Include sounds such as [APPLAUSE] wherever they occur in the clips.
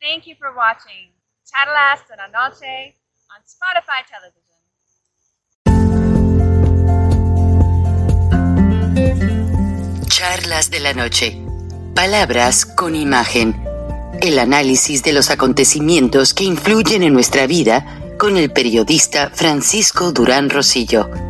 Thank you for watching Charlas de la Noche on Spotify Television. Charlas de la Noche. Palabras con imagen. El análisis de los acontecimientos que influyen en nuestra vida con el periodista Francisco Durán Rosillo.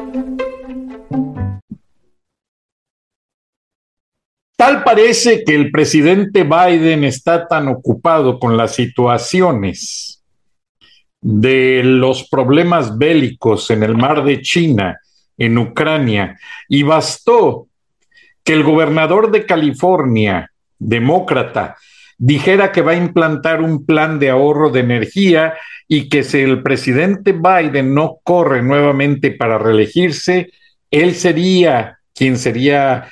Tal parece que el presidente Biden está tan ocupado con las situaciones de los problemas bélicos en el mar de China, en Ucrania, y bastó que el gobernador de California, demócrata, dijera que va a implantar un plan de ahorro de energía y que si el presidente Biden no corre nuevamente para reelegirse, él sería quien sería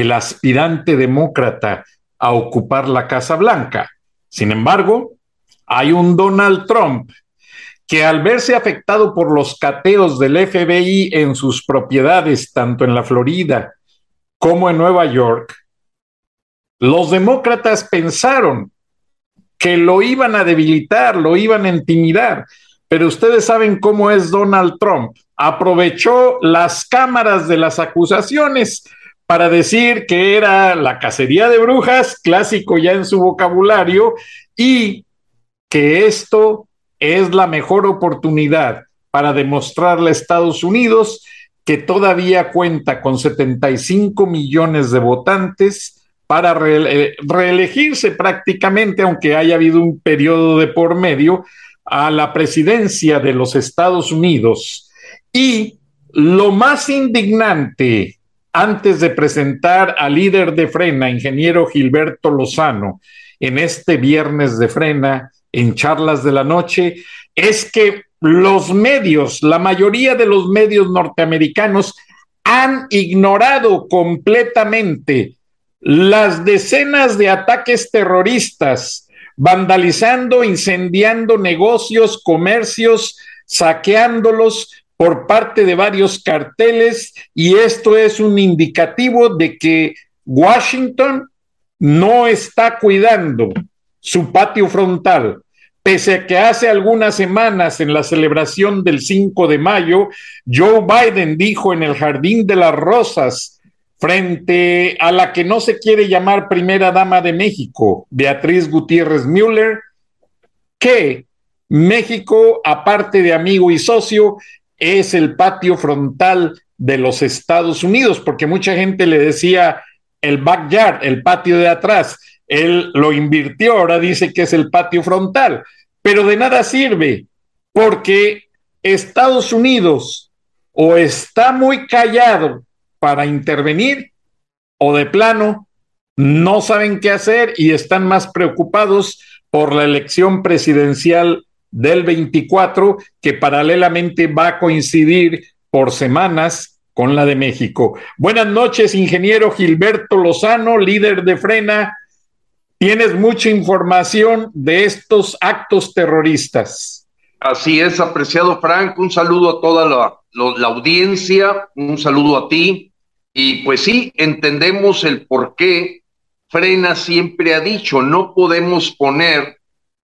el aspirante demócrata a ocupar la Casa Blanca. Sin embargo, hay un Donald Trump que al verse afectado por los cateos del FBI en sus propiedades, tanto en la Florida como en Nueva York, los demócratas pensaron que lo iban a debilitar, lo iban a intimidar, pero ustedes saben cómo es Donald Trump. Aprovechó las cámaras de las acusaciones para decir que era la cacería de brujas, clásico ya en su vocabulario, y que esto es la mejor oportunidad para demostrarle a Estados Unidos que todavía cuenta con 75 millones de votantes para reelegirse prácticamente, aunque haya habido un periodo de por medio, a la presidencia de los Estados Unidos. Y lo más indignante antes de presentar al líder de Frena, ingeniero Gilberto Lozano, en este viernes de Frena, en charlas de la noche, es que los medios, la mayoría de los medios norteamericanos, han ignorado completamente las decenas de ataques terroristas, vandalizando, incendiando negocios, comercios, saqueándolos, por parte de varios carteles y esto es un indicativo de que Washington no está cuidando su patio frontal, pese a que hace algunas semanas en la celebración del 5 de mayo, Joe Biden dijo en el Jardín de las Rosas, frente a la que no se quiere llamar primera dama de México, Beatriz Gutiérrez Müller, que México, aparte de amigo y socio, es el patio frontal de los Estados Unidos, porque mucha gente le decía el backyard, el patio de atrás. Él lo invirtió, ahora dice que es el patio frontal, pero de nada sirve, porque Estados Unidos o está muy callado para intervenir o de plano no saben qué hacer y están más preocupados por la elección presidencial del 24, que paralelamente va a coincidir por semanas con la de México. Buenas noches, ingeniero Gilberto Lozano, líder de Frena. Tienes mucha información de estos actos terroristas. Así es, apreciado Frank. Un saludo a toda la, la audiencia, un saludo a ti. Y pues sí, entendemos el por qué Frena siempre ha dicho, no podemos poner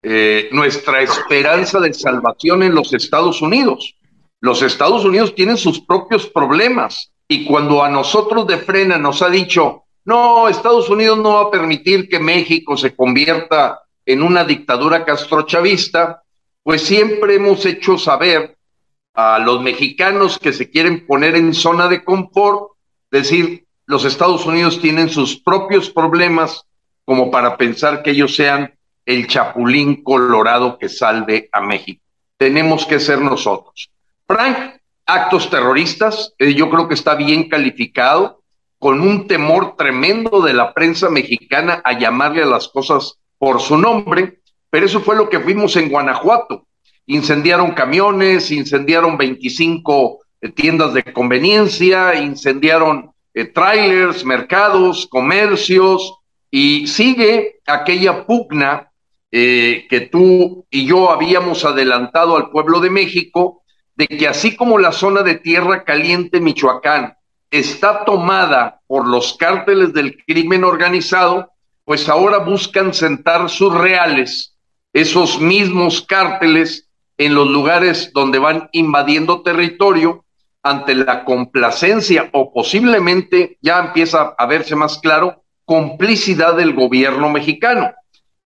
eh, nuestra esperanza de salvación en los Estados Unidos. Los Estados Unidos tienen sus propios problemas y cuando a nosotros de frena nos ha dicho, no, Estados Unidos no va a permitir que México se convierta en una dictadura castrochavista, pues siempre hemos hecho saber a los mexicanos que se quieren poner en zona de confort, decir, los Estados Unidos tienen sus propios problemas como para pensar que ellos sean el chapulín colorado que salve a México. Tenemos que ser nosotros. Frank, actos terroristas, eh, yo creo que está bien calificado, con un temor tremendo de la prensa mexicana a llamarle a las cosas por su nombre, pero eso fue lo que vimos en Guanajuato. Incendiaron camiones, incendiaron 25 eh, tiendas de conveniencia, incendiaron eh, trailers, mercados, comercios, y sigue aquella pugna eh, que tú y yo habíamos adelantado al pueblo de México, de que así como la zona de Tierra Caliente, Michoacán, está tomada por los cárteles del crimen organizado, pues ahora buscan sentar sus reales, esos mismos cárteles, en los lugares donde van invadiendo territorio ante la complacencia o posiblemente ya empieza a verse más claro complicidad del gobierno mexicano.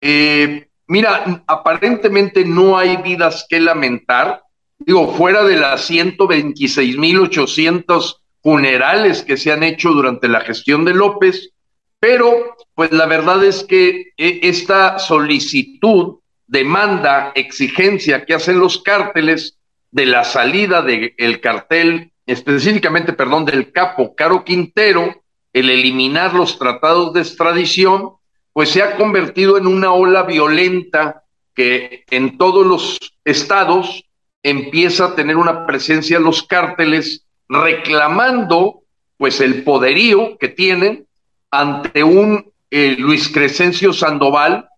Eh, mira, aparentemente no hay vidas que lamentar, digo, fuera de las 126.800 funerales que se han hecho durante la gestión de López, pero pues la verdad es que eh, esta solicitud, demanda, exigencia que hacen los cárteles de la salida del cartel, específicamente, perdón, del capo Caro Quintero, el eliminar los tratados de extradición, pues se ha convertido en una ola violenta que en todos los estados empieza a tener una presencia los cárteles reclamando pues el poderío que tienen ante un eh, Luis Crescencio Sandoval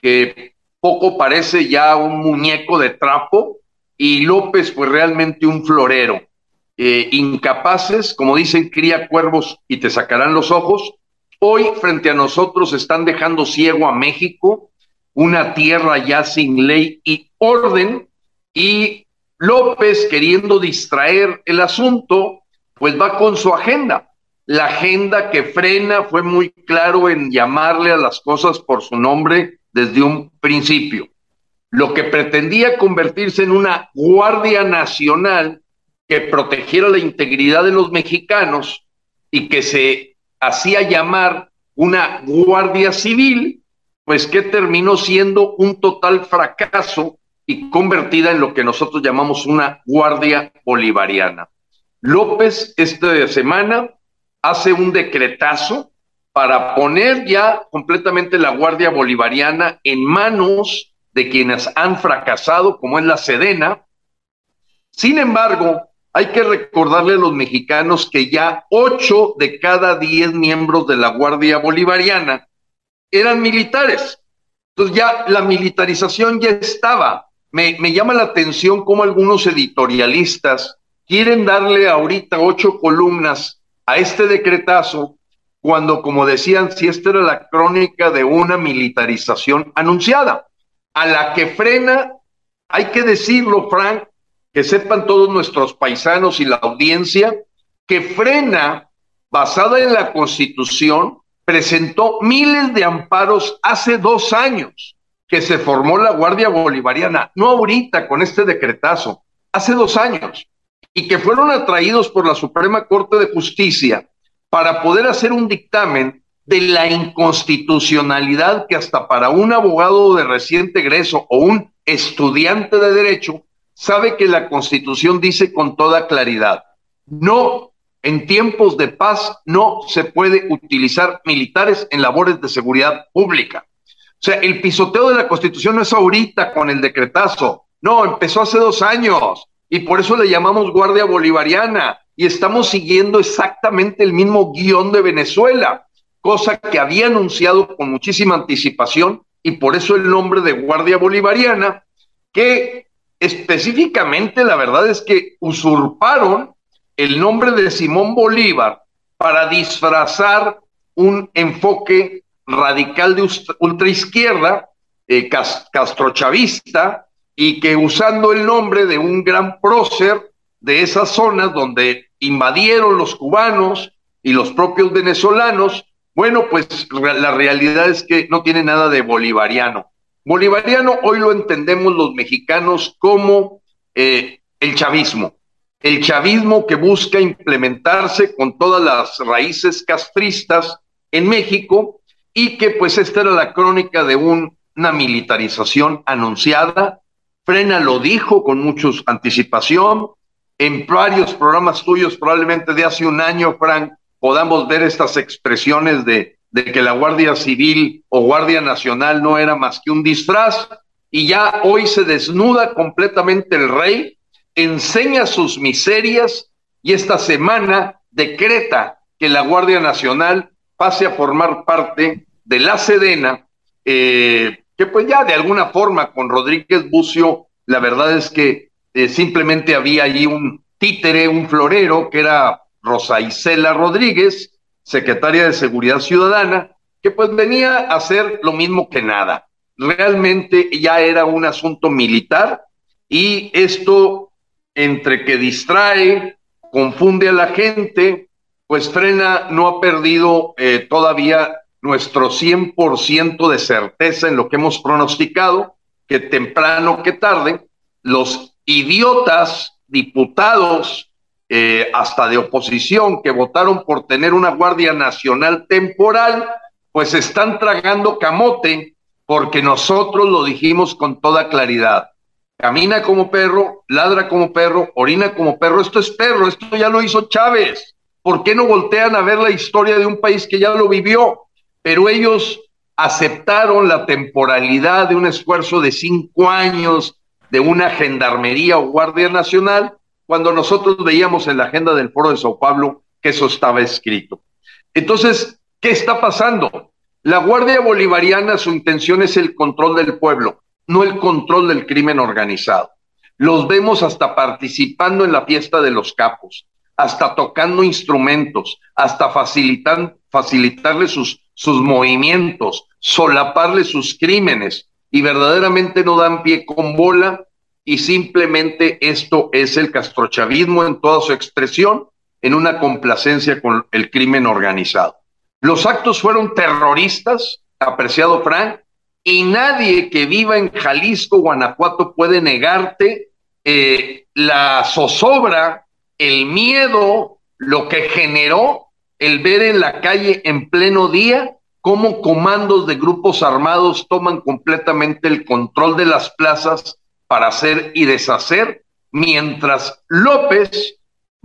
que poco parece ya un muñeco de trapo y López pues realmente un florero. Eh, incapaces, como dicen, cría cuervos y te sacarán los ojos. Hoy frente a nosotros están dejando ciego a México, una tierra ya sin ley y orden, y López queriendo distraer el asunto, pues va con su agenda. La agenda que frena fue muy claro en llamarle a las cosas por su nombre desde un principio. Lo que pretendía convertirse en una Guardia Nacional que protegiera la integridad de los mexicanos y que se hacía llamar una Guardia Civil, pues que terminó siendo un total fracaso y convertida en lo que nosotros llamamos una Guardia Bolivariana. López esta semana hace un decretazo para poner ya completamente la Guardia Bolivariana en manos de quienes han fracasado, como es la Sedena. Sin embargo, hay que recordarle a los mexicanos que ya ocho de cada diez miembros de la Guardia Bolivariana eran militares. Entonces ya la militarización ya estaba. Me, me llama la atención cómo algunos editorialistas quieren darle ahorita ocho columnas a este decretazo cuando, como decían, si esta era la crónica de una militarización anunciada, a la que frena, hay que decirlo, Frank, que sepan todos nuestros paisanos y la audiencia, que Frena, basada en la Constitución, presentó miles de amparos hace dos años que se formó la Guardia Bolivariana, no ahorita con este decretazo, hace dos años, y que fueron atraídos por la Suprema Corte de Justicia para poder hacer un dictamen de la inconstitucionalidad que hasta para un abogado de reciente egreso o un estudiante de derecho sabe que la Constitución dice con toda claridad, no, en tiempos de paz no se puede utilizar militares en labores de seguridad pública. O sea, el pisoteo de la Constitución no es ahorita con el decretazo, no, empezó hace dos años y por eso le llamamos Guardia Bolivariana y estamos siguiendo exactamente el mismo guion de Venezuela, cosa que había anunciado con muchísima anticipación y por eso el nombre de Guardia Bolivariana, que específicamente la verdad es que usurparon el nombre de Simón Bolívar para disfrazar un enfoque radical de ultraizquierda, eh, castrochavista, y que usando el nombre de un gran prócer de esas zonas donde invadieron los cubanos y los propios venezolanos, bueno, pues la realidad es que no tiene nada de bolivariano. Bolivariano hoy lo entendemos los mexicanos como eh, el chavismo, el chavismo que busca implementarse con todas las raíces castristas en México y que pues esta era la crónica de una militarización anunciada. Frena lo dijo con mucha anticipación, en varios programas tuyos, probablemente de hace un año, Frank, podamos ver estas expresiones de, de que la Guardia Civil o Guardia Nacional no era más que un disfraz, y ya hoy se desnuda completamente el rey, enseña sus miserias y esta semana decreta que la Guardia Nacional pase a formar parte de la Sedena, eh, que pues ya de alguna forma con Rodríguez Bucio, la verdad es que eh, simplemente había allí un títere, un florero, que era Rosa Isela Rodríguez, secretaria de Seguridad Ciudadana, que pues venía a hacer lo mismo que nada. Realmente ya era un asunto militar y esto entre que distrae, confunde a la gente, pues Frena no ha perdido eh, todavía nuestro 100% de certeza en lo que hemos pronosticado, que temprano que tarde, los idiotas diputados, eh, hasta de oposición, que votaron por tener una Guardia Nacional temporal, pues están tragando camote porque nosotros lo dijimos con toda claridad. Camina como perro, ladra como perro, orina como perro. Esto es perro, esto ya lo hizo Chávez. ¿Por qué no voltean a ver la historia de un país que ya lo vivió? Pero ellos aceptaron la temporalidad de un esfuerzo de cinco años de una gendarmería o guardia nacional, cuando nosotros veíamos en la agenda del Foro de Sao Paulo que eso estaba escrito. Entonces, ¿qué está pasando? La Guardia Bolivariana, su intención es el control del pueblo, no el control del crimen organizado. Los vemos hasta participando en la fiesta de los capos, hasta tocando instrumentos, hasta facilitarle sus, sus movimientos, solaparle sus crímenes, y verdaderamente no dan pie con bola, y simplemente esto es el castrochavismo en toda su expresión, en una complacencia con el crimen organizado. Los actos fueron terroristas, apreciado Frank, y nadie que viva en Jalisco, Guanajuato, puede negarte eh, la zozobra, el miedo, lo que generó el ver en la calle en pleno día cómo comandos de grupos armados toman completamente el control de las plazas para hacer y deshacer, mientras López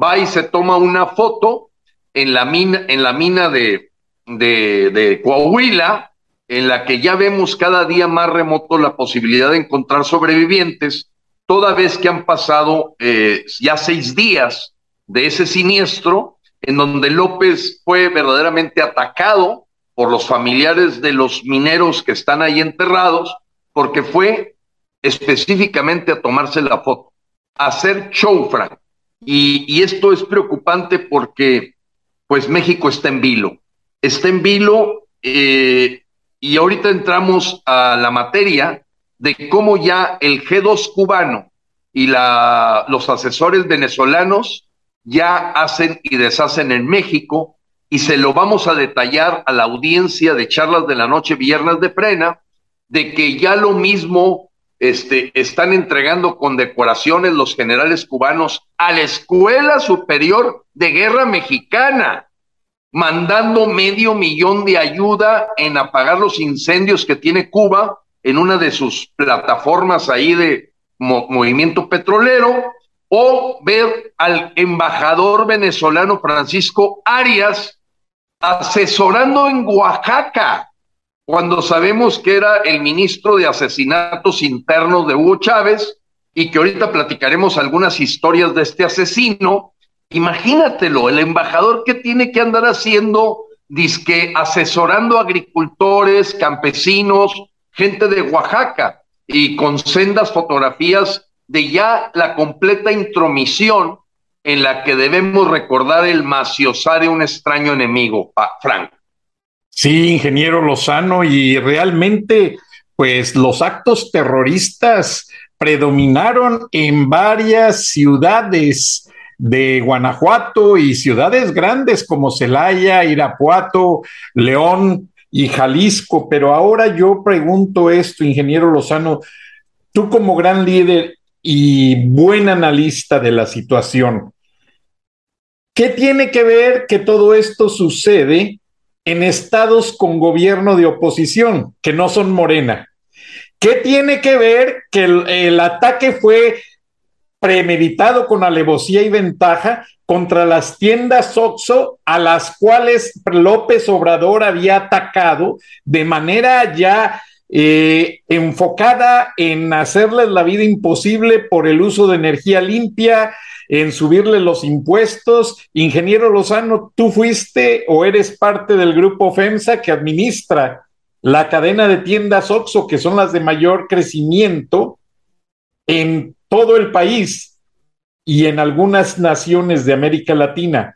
va y se toma una foto en la mina, en la mina de, Coahuila, en la que ya vemos cada día más remoto la posibilidad de encontrar sobrevivientes, toda vez que han pasado eh, ya seis días de ese siniestro, en donde López fue verdaderamente atacado por los familiares de los mineros que están ahí enterrados, porque fue específicamente a tomarse la foto, a hacer show, Y, y esto es preocupante porque, pues, México está en vilo. Está en vilo eh, y ahorita entramos a la materia de cómo ya el G2 cubano y la, los asesores venezolanos ya hacen y deshacen en México y se lo vamos a detallar a la audiencia de charlas de la noche viernes de frena, de que ya lo mismo este, están entregando condecoraciones los generales cubanos a la Escuela Superior de Guerra Mexicana mandando medio millón de ayuda en apagar los incendios que tiene Cuba en una de sus plataformas ahí de movimiento petrolero, o ver al embajador venezolano Francisco Arias asesorando en Oaxaca, cuando sabemos que era el ministro de asesinatos internos de Hugo Chávez y que ahorita platicaremos algunas historias de este asesino, Imagínatelo, el embajador que tiene que andar haciendo, disque asesorando agricultores, campesinos, gente de Oaxaca, y con sendas fotografías de ya la completa intromisión en la que debemos recordar el maciosar de un extraño enemigo, Frank. Sí, ingeniero Lozano, y realmente, pues los actos terroristas predominaron en varias ciudades de Guanajuato y ciudades grandes como Celaya, Irapuato, León y Jalisco. Pero ahora yo pregunto esto, ingeniero Lozano, tú como gran líder y buen analista de la situación, ¿qué tiene que ver que todo esto sucede en estados con gobierno de oposición, que no son Morena? ¿Qué tiene que ver que el, ataque fue premeditado con alevosía y ventaja contra las tiendas OXO a las cuales López Obrador había atacado de manera ya eh, enfocada en hacerles la vida imposible por el uso de energía limpia, en subirle los impuestos. Ingeniero Lozano, tú fuiste o eres parte del grupo FEMSA que administra la cadena de tiendas OXO, que son las de mayor crecimiento en todo el país y en algunas naciones de América Latina.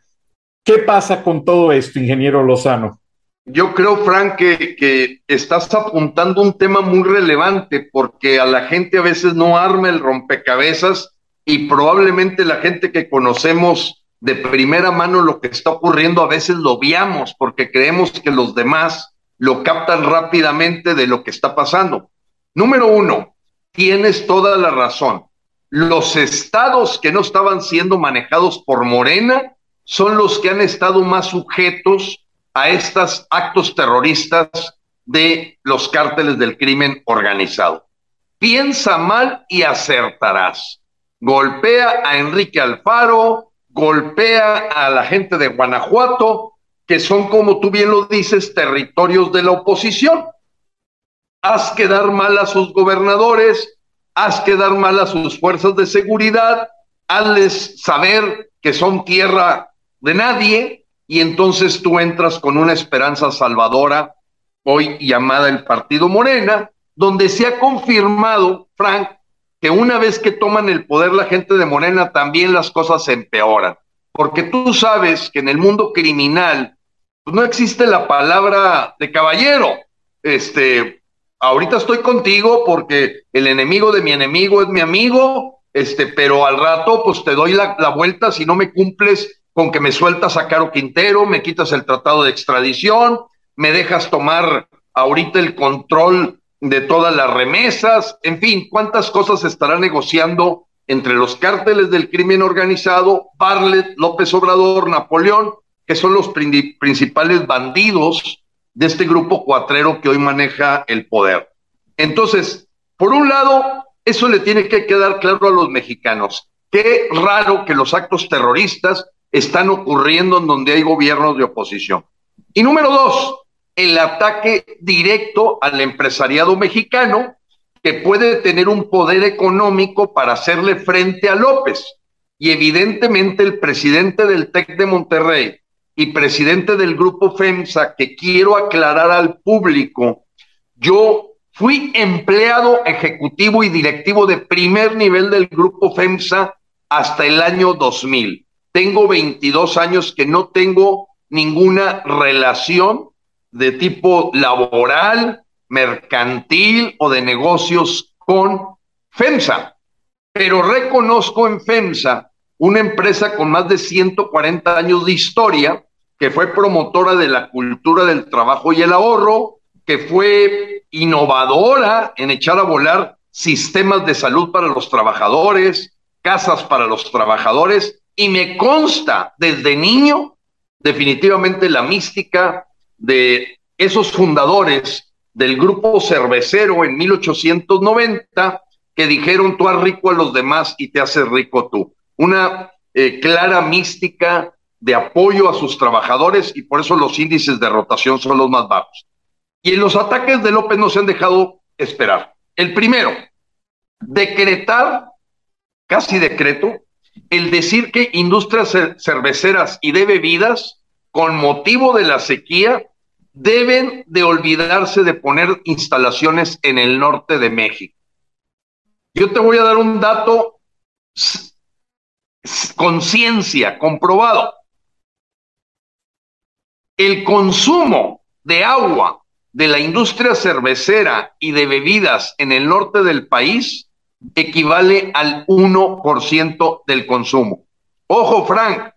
¿Qué pasa con todo esto, ingeniero Lozano? Yo creo, Frank, que, que, estás apuntando un tema muy relevante porque a la gente a veces no arma el rompecabezas y probablemente la gente que conocemos de primera mano lo que está ocurriendo a veces lo viamos porque creemos que los demás lo captan rápidamente de lo que está pasando. Número uno, tienes toda la razón los estados que no estaban siendo manejados por Morena son los que han estado más sujetos a estos actos terroristas de los cárteles del crimen organizado. Piensa mal y acertarás. Golpea a Enrique Alfaro, golpea a la gente de Guanajuato, que son, como tú bien lo dices, territorios de la oposición. Haz quedar mal a sus gobernadores, haz quedar mal a sus fuerzas de seguridad, hazles saber que son tierra de nadie y entonces tú entras con una esperanza salvadora, hoy llamada el Partido Morena, donde se ha confirmado, Frank, que una vez que toman el poder la gente de Morena, también las cosas se empeoran. Porque tú sabes que en el mundo criminal pues no existe la palabra de caballero. Este, ahorita estoy contigo porque el enemigo de mi enemigo es mi amigo, este, pero al rato pues te doy la, la vuelta si no me cumples con que me sueltas a Caro Quintero, me quitas el tratado de extradición, me dejas tomar ahorita el control de todas las remesas, en fin, cuántas cosas estará negociando entre los cárteles del crimen organizado, Barlet, López Obrador, Napoleón, que son los principales bandidos de este grupo cuatrero que hoy maneja el poder. Entonces, por un lado, eso le tiene que quedar claro a los mexicanos. Qué raro que los actos terroristas están ocurriendo en donde hay gobiernos de oposición. Y número dos, el ataque directo al empresariado mexicano que puede tener un poder económico para hacerle frente a López. Y evidentemente el presidente del TEC de Monterrey, y presidente del grupo FEMSA, que quiero aclarar al público, yo fui empleado ejecutivo y directivo de primer nivel del grupo FEMSA hasta el año 2000. Tengo 22 años que no tengo ninguna relación de tipo laboral, mercantil o de negocios con FEMSA, pero reconozco en FEMSA una empresa con más de 140 años de historia, que fue promotora de la cultura del trabajo y el ahorro, que fue innovadora en echar a volar sistemas de salud para los trabajadores, casas para los trabajadores, y me consta desde niño definitivamente la mística de esos fundadores del grupo cervecero en 1890 que dijeron tú haz rico a los demás y te haces rico tú una eh, clara mística de apoyo a sus trabajadores y por eso los índices de rotación son los más bajos. Y en los ataques de López no se han dejado esperar. El primero, decretar, casi decreto, el decir que industrias cerveceras y de bebidas, con motivo de la sequía, deben de olvidarse de poner instalaciones en el norte de México. Yo te voy a dar un dato conciencia, comprobado. El consumo de agua de la industria cervecera y de bebidas en el norte del país equivale al 1% del consumo. Ojo, Frank,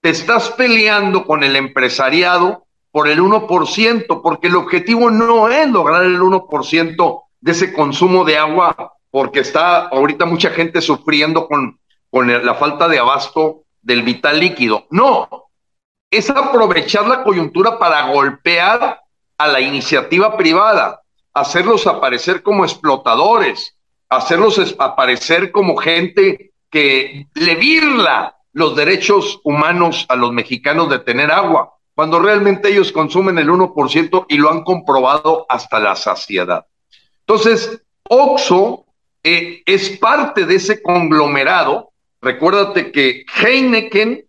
te estás peleando con el empresariado por el 1%, porque el objetivo no es lograr el 1% de ese consumo de agua, porque está ahorita mucha gente sufriendo con con la falta de abasto del vital líquido. No, es aprovechar la coyuntura para golpear a la iniciativa privada, hacerlos aparecer como explotadores, hacerlos aparecer como gente que le virla los derechos humanos a los mexicanos de tener agua, cuando realmente ellos consumen el 1% y lo han comprobado hasta la saciedad. Entonces, Oxo eh, es parte de ese conglomerado. Recuérdate que Heineken,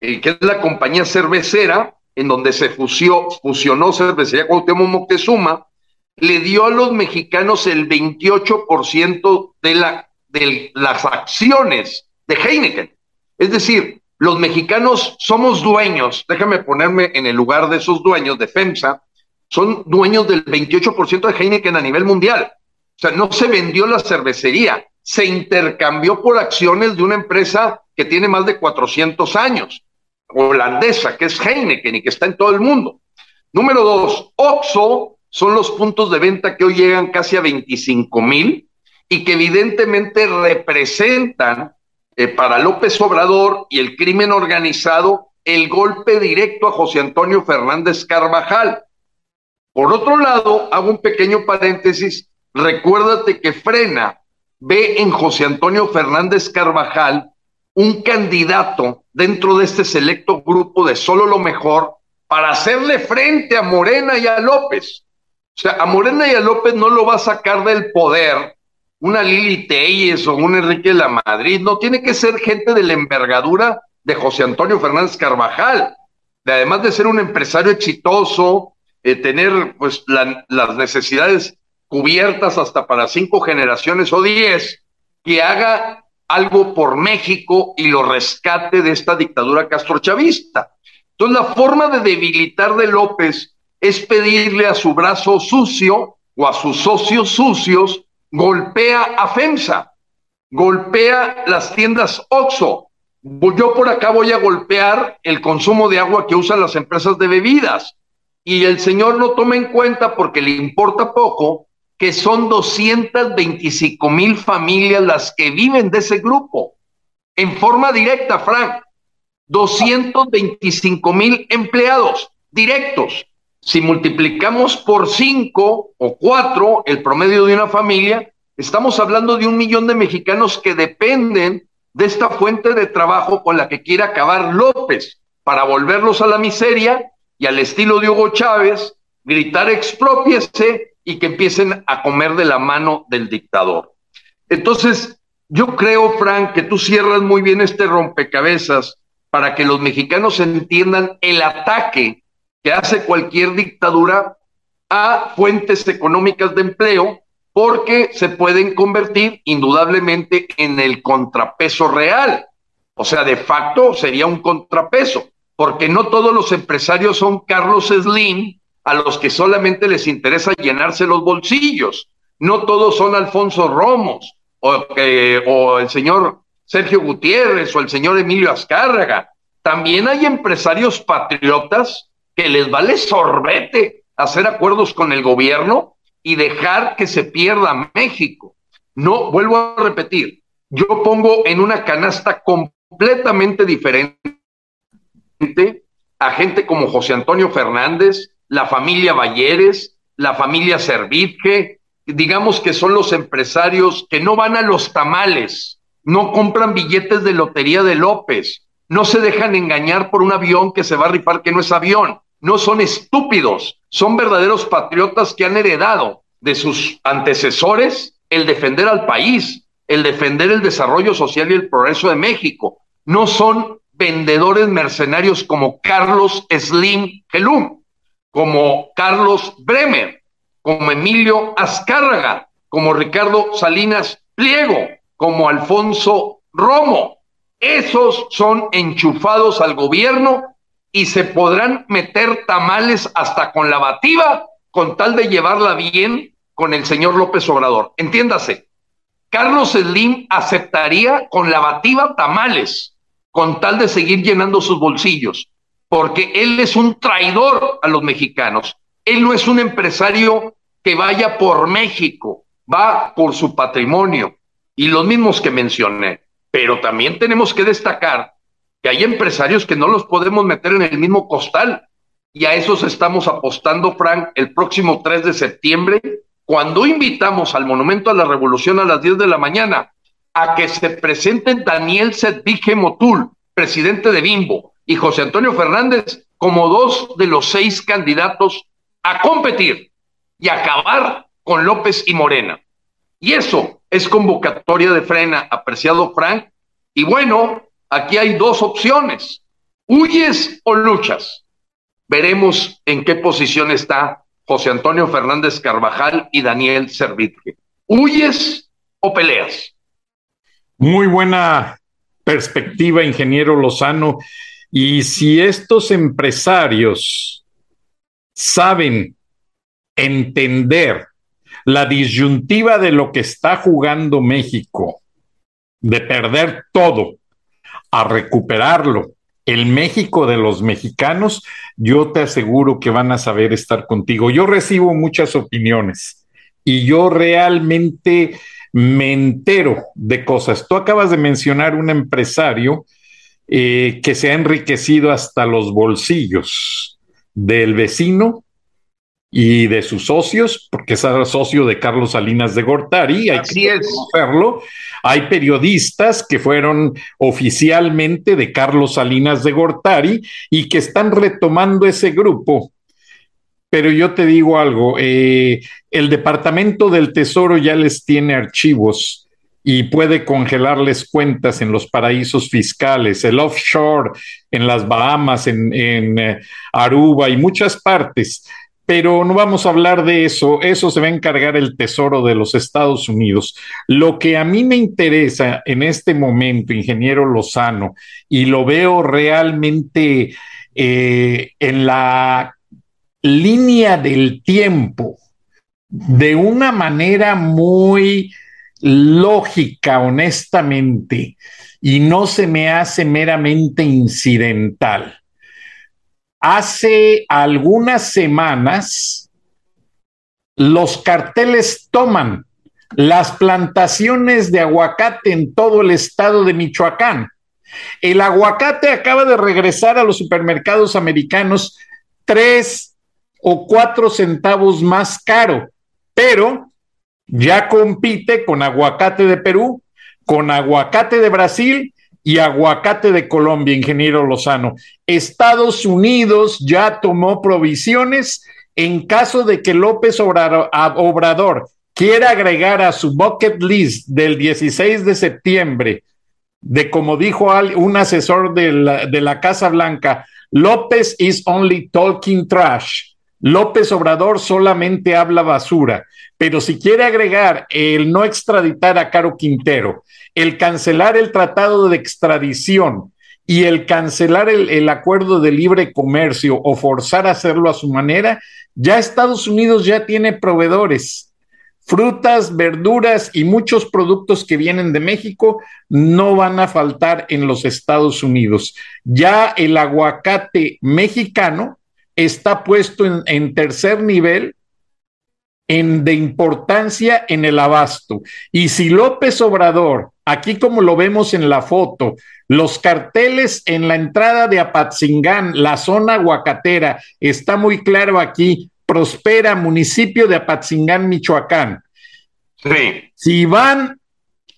eh, que es la compañía cervecera, en donde se fusió, fusionó Cervecería Cuauhtémoc Moctezuma, le dio a los mexicanos el 28% de, de las acciones de Heineken. Es decir, los mexicanos somos dueños, déjame ponerme en el lugar de esos dueños de FEMSA, son dueños del 28% de Heineken a nivel mundial. O sea, no se vendió la cervecería, se intercambió por acciones de una empresa que tiene más de 400 años holandesa, que es Heineken y que está en todo el mundo. Número dos, OXO son los puntos de venta que hoy llegan casi a 25 mil y que evidentemente representan eh, para López Obrador y el crimen organizado el golpe directo a José Antonio Fernández Carvajal. Por otro lado, hago un pequeño paréntesis, recuérdate que Frena ve en José Antonio Fernández Carvajal un candidato dentro de este selecto grupo de solo lo mejor para hacerle frente a Morena y a López. O sea, a Morena y a López no lo va a sacar del poder una Lili Telles o un Enrique de la Madrid, no, tiene que ser gente de la envergadura de José Antonio Fernández Carvajal, de además de ser un empresario exitoso, eh, tener pues las necesidades cubiertas hasta para cinco generaciones o diez, que haga algo por México y lo rescate de esta dictadura castrochavista. Entonces, la forma de debilitar de López es pedirle a su brazo sucio o a sus socios sucios, golpea a FEMSA, golpea las tiendas OXO. Yo por acá voy a golpear el consumo de agua que usan las empresas de bebidas. Y el señor no toma en cuenta porque le importa poco que son 225 mil familias las que viven de ese grupo. En forma directa, Frank, 225 mil empleados directos. Si multiplicamos por cinco o cuatro el promedio de una familia, estamos hablando de un millón de mexicanos que dependen de esta fuente de trabajo con la que quiere acabar López para volverlos a la miseria y al estilo de Hugo Chávez, gritar expropiese y que empiecen a comer de la mano del dictador. Entonces, yo creo, Frank, que tú cierras muy bien este rompecabezas para que los mexicanos entiendan el ataque que hace cualquier dictadura a fuentes económicas de empleo, porque se pueden convertir indudablemente en el contrapeso real. O sea, de facto sería un contrapeso, porque no todos los empresarios son Carlos Slim a los que solamente les interesa llenarse los bolsillos. No todos son Alfonso Romos o, el señor Sergio Gutiérrez o el señor Emilio Azcárraga. También hay empresarios patriotas que les vale sorbete hacer acuerdos con el gobierno y dejar que se pierda México. No, vuelvo a repetir, yo pongo en una canasta completamente diferente a gente como José Antonio Fernández, la familia Valleres, la familia Servitje, digamos que son los empresarios que no van a los tamales, no compran billetes de lotería de López, no se dejan engañar por un avión que se va a rifar que no es avión, no son estúpidos, son verdaderos patriotas que han heredado de sus antecesores el defender al país, el defender el desarrollo social y el progreso de México. No son vendedores mercenarios como Carlos Slim Gelum como Carlos Bremer, como Emilio Azcárraga, como Ricardo Salinas Pliego, como Alfonso Romo. Esos son enchufados al gobierno y se podrán meter tamales hasta con la bativa con tal de llevarla bien con el señor López Obrador. Entiéndase, Carlos Slim aceptaría con la bativa tamales con tal de seguir llenando sus bolsillos porque él es un traidor a los mexicanos. Él no es un empresario que vaya por México, va por su patrimonio y los mismos que mencioné. Pero también tenemos que destacar que hay empresarios que no los podemos meter en el mismo costal y a esos estamos apostando, Frank, el próximo 3 de septiembre, cuando invitamos al Monumento a la Revolución a las 10 de la mañana a que se presenten Daniel Sedvige Motul, presidente de Bimbo, y José Antonio Fernández como dos de los seis candidatos a competir y acabar con López y Morena. Y eso es convocatoria de frena, apreciado Frank. Y bueno, aquí hay dos opciones. ¿Huyes o luchas? Veremos en qué posición está José Antonio Fernández Carvajal y Daniel Servitje. ¿Huyes o peleas? Muy buena perspectiva, ingeniero Lozano. Y si estos empresarios saben entender la disyuntiva de lo que está jugando México, de perder todo a recuperarlo, el México de los mexicanos, yo te aseguro que van a saber estar contigo. Yo recibo muchas opiniones y yo realmente me entero de cosas. Tú acabas de mencionar un empresario eh, que se ha enriquecido hasta los bolsillos del vecino y de sus socios, porque es socio de Carlos Salinas de Gortari, hay Así que es. Hay periodistas que fueron oficialmente de Carlos Salinas de Gortari y que están retomando ese grupo. Pero yo te digo algo, eh, el Departamento del Tesoro ya les tiene archivos y puede congelarles cuentas en los paraísos fiscales, el offshore en las Bahamas, en, en eh, Aruba y muchas partes pero no vamos a hablar de eso, eso se va a encargar el Tesoro de los Estados Unidos. Lo que a mí me interesa en este momento, ingeniero Lozano, y lo veo realmente eh, en la línea del tiempo, de una manera muy lógica, honestamente, y no se me hace meramente incidental hace algunas semanas los carteles toman las plantaciones de aguacate en todo el estado de Michoacán. El aguacate acaba de regresar a los supermercados americanos tres o cuatro centavos más caro, pero ya compite con aguacate de Perú, con aguacate de Brasil y aguacate de Colombia, ingeniero Lozano. Estados Unidos ya tomó provisiones en caso de que López Obrador quiera agregar a su bucket list del 16 de septiembre, de como dijo un asesor de la, de la Casa Blanca, López is only talking trash. López Obrador solamente habla basura, pero si quiere agregar el no extraditar a Caro Quintero, el cancelar el tratado de extradición y el cancelar el, el, acuerdo de libre comercio o forzar a hacerlo a su manera, ya Estados Unidos ya tiene proveedores. Frutas, verduras y muchos productos que vienen de México no van a faltar en los Estados Unidos. Ya el aguacate mexicano está puesto en, en tercer nivel en, de importancia en el abasto. Y si López Obrador, aquí como lo vemos en la foto, los carteles en la entrada de Apatzingán, la zona aguacatera, está muy claro aquí, prospera municipio de Apatzingán, Michoacán. Sí. Si van,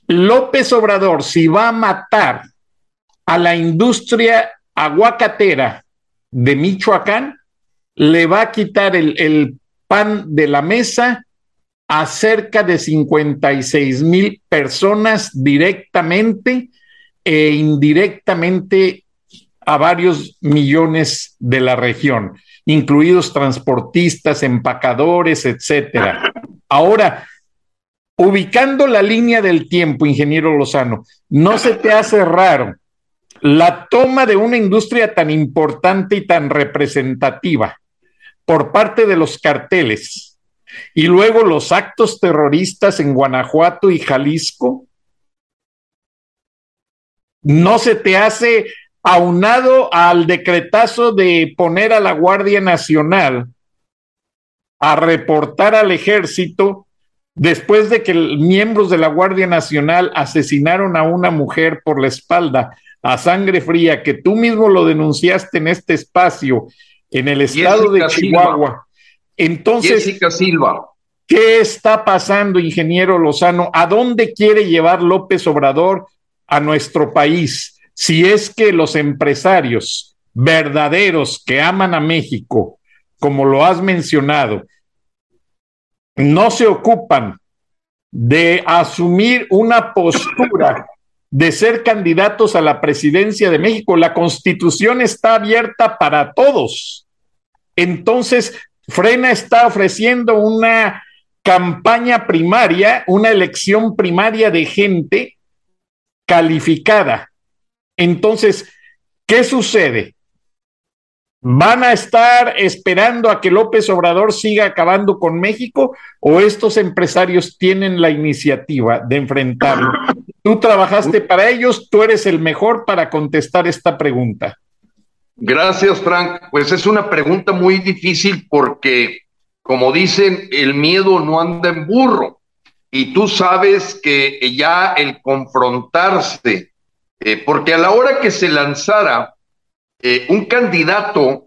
López Obrador, si va a matar a la industria aguacatera de Michoacán, le va a quitar el, el pan de la mesa a cerca de 56 mil personas directamente e indirectamente a varios millones de la región, incluidos transportistas, empacadores, etcétera. Ahora, ubicando la línea del tiempo, ingeniero Lozano, ¿no se te hace raro la toma de una industria tan importante y tan representativa por parte de los carteles y luego los actos terroristas en Guanajuato y Jalisco? ¿No se te hace aunado al decretazo de poner a la Guardia Nacional a reportar al ejército después de que miembros de la Guardia Nacional asesinaron a una mujer por la espalda a sangre fría, que tú mismo lo denunciaste en este espacio, en el estado Jessica de Chihuahua. Silva. Entonces, Jessica Silva. ¿Qué está pasando, ingeniero Lozano? ¿A dónde quiere llevar López Obrador a nuestro país? Si es que los empresarios verdaderos que aman a México, como lo has mencionado, no se ocupan de asumir una postura de ser candidatos a la presidencia de México. La constitución está abierta para todos. Entonces, Frena está ofreciendo una campaña primaria, una elección primaria de gente calificada. Entonces, ¿qué sucede? ¿Van a estar esperando a que López Obrador siga acabando con México o estos empresarios tienen la iniciativa de enfrentarlo? Tú trabajaste para ellos, tú eres el mejor para contestar esta pregunta. Gracias, Frank. Pues es una pregunta muy difícil porque, como dicen, el miedo no anda en burro. Y tú sabes que ya el confrontarse, eh, porque a la hora que se lanzara eh, un candidato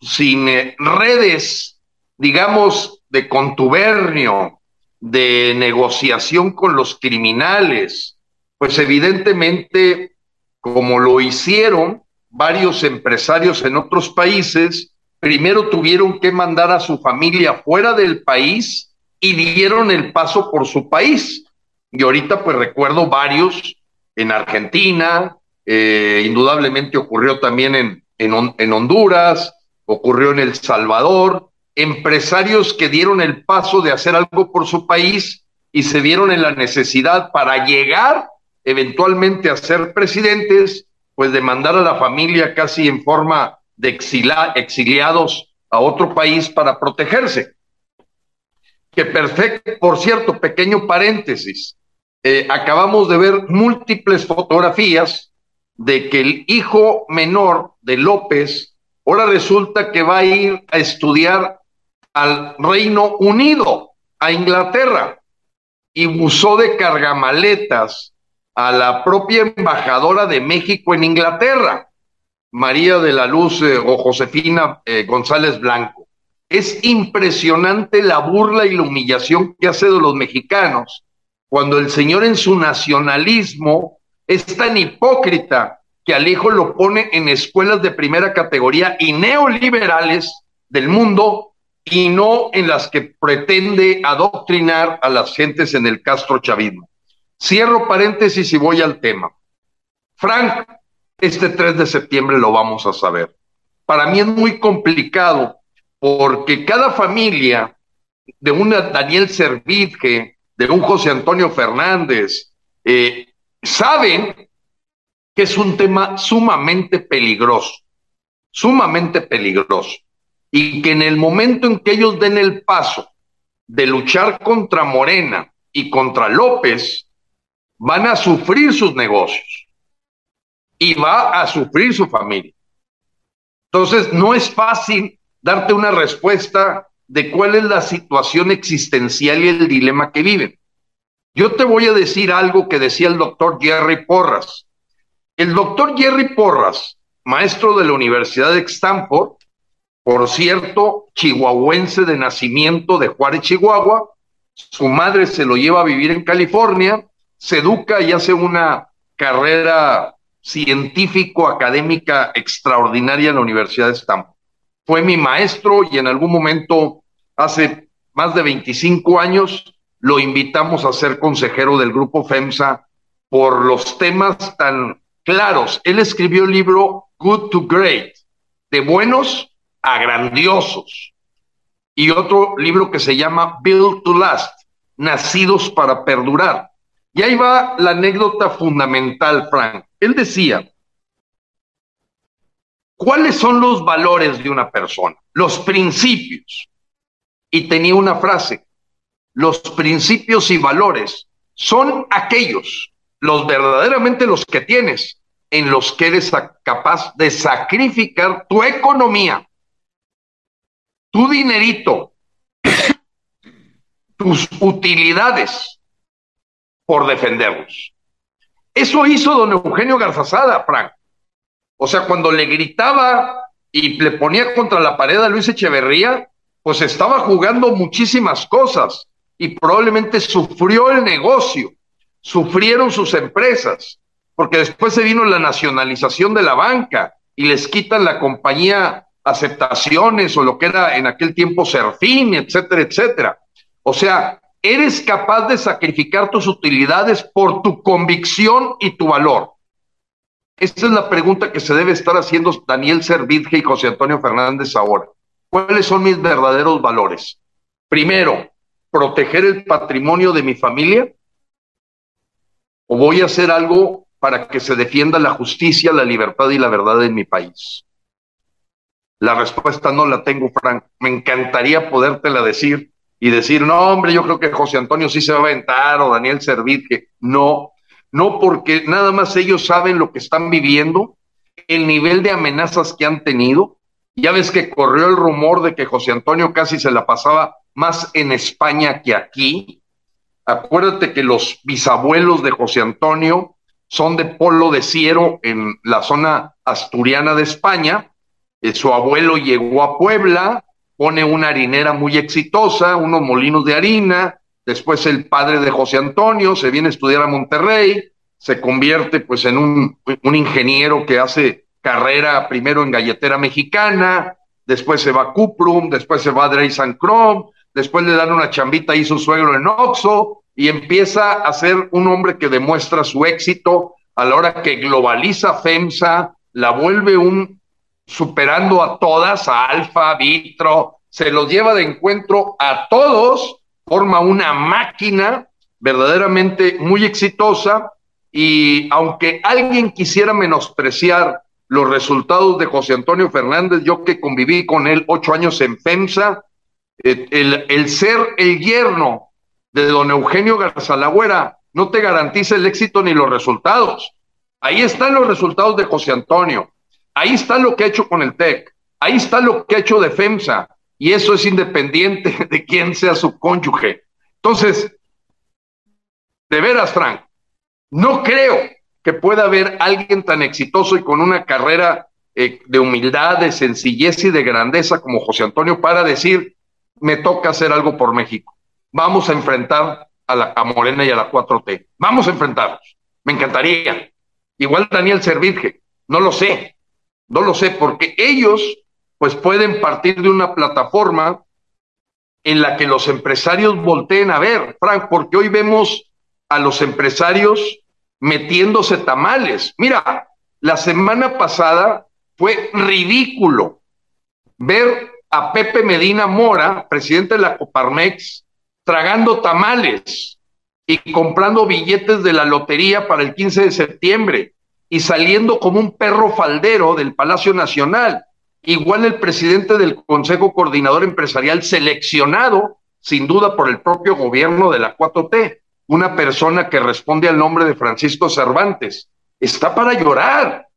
sin eh, redes, digamos, de contubernio, de negociación con los criminales, pues evidentemente, como lo hicieron varios empresarios en otros países, primero tuvieron que mandar a su familia fuera del país y dieron el paso por su país. Y ahorita pues recuerdo varios en Argentina, eh, indudablemente ocurrió también en, en, Honduras, ocurrió en El Salvador, empresarios que dieron el paso de hacer algo por su país y se vieron en la necesidad para llegar eventualmente a ser presidentes, pues de mandar a la familia casi en forma de exiliados a otro país para protegerse. Que perfecto, por cierto, pequeño paréntesis, eh, acabamos de ver múltiples fotografías de que el hijo menor de López ahora resulta que va a ir a estudiar al Reino Unido, a Inglaterra, y usó de cargamaletas a la propia embajadora de México en Inglaterra, María de la Luz eh, o Josefina eh, González Blanco. Es impresionante la burla y la humillación que hace de los mexicanos cuando el señor en su nacionalismo es tan hipócrita que al hijo lo pone en escuelas de primera categoría y neoliberales del mundo y no en las que pretende adoctrinar a las gentes en el Castro chavismo. Cierro paréntesis y voy al tema. Frank, este 3 de septiembre lo vamos a saber. Para mí es muy complicado porque cada familia de una Daniel Servitje, de un José Antonio Fernández, eh, saben que es un tema sumamente peligroso, sumamente peligroso, y que en el momento en que ellos den el paso de luchar contra Morena y contra López, van a sufrir sus negocios y va a sufrir su familia. Entonces, no es fácil darte una respuesta de cuál es la situación existencial y el dilema que viven. Yo te voy a decir algo que decía el doctor Jerry Porras. El doctor Jerry Porras, maestro de la Universidad de Stanford, por cierto, chihuahuense de nacimiento de Juárez, Chihuahua, su madre se lo lleva a vivir en California, se educa y hace una carrera científico-académica extraordinaria en la Universidad de Stanford. Fue mi maestro y en algún momento, hace más de 25 años, lo invitamos a ser consejero del grupo FEMSA por los temas tan claros. Él escribió el libro Good to Great, de buenos a grandiosos. Y otro libro que se llama Build to Last, Nacidos para Perdurar. Y ahí va la anécdota fundamental, Frank. Él decía, ¿cuáles son los valores de una persona? Los principios. Y tenía una frase, los principios y valores son aquellos, los verdaderamente los que tienes, en los que eres capaz de sacrificar tu economía, tu dinerito, [COUGHS] tus utilidades por defenderlos. Eso hizo don Eugenio Garzazada, Frank. O sea, cuando le gritaba y le ponía contra la pared a Luis Echeverría, pues estaba jugando muchísimas cosas y probablemente sufrió el negocio, sufrieron sus empresas, porque después se vino la nacionalización de la banca y les quitan la compañía aceptaciones o lo que era en aquel tiempo Serfín, etcétera, etcétera. O sea, eres capaz de sacrificar tus utilidades por tu convicción y tu valor. Esa es la pregunta que se debe estar haciendo Daniel Servidge y José Antonio Fernández ahora. ¿Cuáles son mis verdaderos valores? Primero, proteger el patrimonio de mi familia. ¿O voy a hacer algo para que se defienda la justicia, la libertad y la verdad en mi país? La respuesta no la tengo, Frank. Me encantaría podértela decir y decir, no, hombre, yo creo que José Antonio sí se va a aventar o Daniel Servidge. No, no porque nada más ellos saben lo que están viviendo, el nivel de amenazas que han tenido. Ya ves que corrió el rumor de que José Antonio casi se la pasaba más en España que aquí. Acuérdate que los bisabuelos de José Antonio son de Polo de Ciero en la zona asturiana de España. Eh, su abuelo llegó a Puebla, pone una harinera muy exitosa, unos molinos de harina, Después el padre de José Antonio se viene a estudiar a Monterrey, se convierte pues en un, ingeniero que hace carrera primero en galletera mexicana, después se va a Cuprum, después se va a Dreysan Chrome, después le dan una chambita ahí su suegro en Oxo y empieza a ser un hombre que demuestra su éxito a la hora que globaliza FEMSA, la vuelve un superando a todas, a Alfa, Vitro, se los lleva de encuentro a todos forma una máquina verdaderamente muy exitosa y aunque alguien quisiera menospreciar los resultados de José Antonio Fernández, yo que conviví con él ocho años en FEMSA, eh, el, el ser el yerno de don Eugenio Garzalagüera no te garantiza el éxito ni los resultados. Ahí están los resultados de José Antonio, ahí está lo que ha hecho con el TEC, ahí está lo que ha hecho de FEMSA, y eso es independiente [LAUGHS] de quién sea su cónyuge. Entonces, de veras, Frank, no creo que pueda haber alguien tan exitoso y con una carrera eh, de humildad, de sencillez y de grandeza como José Antonio para decir, me toca hacer algo por México. Vamos a enfrentar a, la, a Morena y a la 4T. Vamos a enfrentarlos. Me encantaría. Igual Daniel Servirge. No lo sé. No lo sé, porque ellos pues pueden partir de una plataforma en la que los empresarios volteen a ver, Frank, porque hoy vemos a los empresarios metiéndose tamales. Mira, la semana pasada fue ridículo ver a Pepe Medina Mora, presidente de la Coparmex, tragando tamales y comprando billetes de la lotería para el 15 de septiembre y saliendo como un perro faldero del Palacio Nacional. Igual el presidente del Consejo Coordinador Empresarial seleccionado, sin duda, por el propio gobierno de la 4T, una persona que responde al nombre de Francisco Cervantes, está para llorar.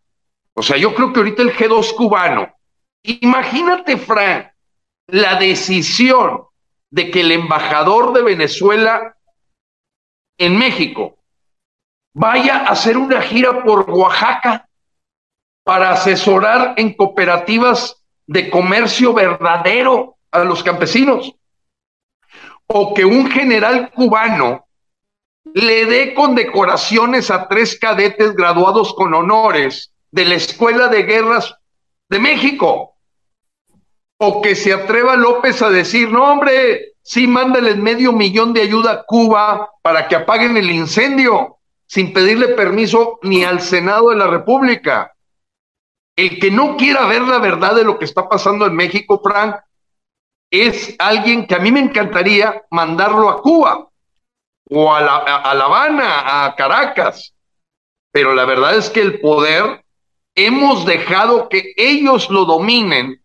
O sea, yo creo que ahorita el G2 cubano, imagínate, Fran, la decisión de que el embajador de Venezuela en México vaya a hacer una gira por Oaxaca para asesorar en cooperativas de comercio verdadero a los campesinos. O que un general cubano le dé condecoraciones a tres cadetes graduados con honores de la Escuela de Guerras de México. O que se atreva López a decir, no hombre, sí, mándales medio millón de ayuda a Cuba para que apaguen el incendio, sin pedirle permiso ni al Senado de la República. El que no quiera ver la verdad de lo que está pasando en México, Frank, es alguien que a mí me encantaría mandarlo a Cuba o a La, a la Habana, a Caracas. Pero la verdad es que el poder hemos dejado que ellos lo dominen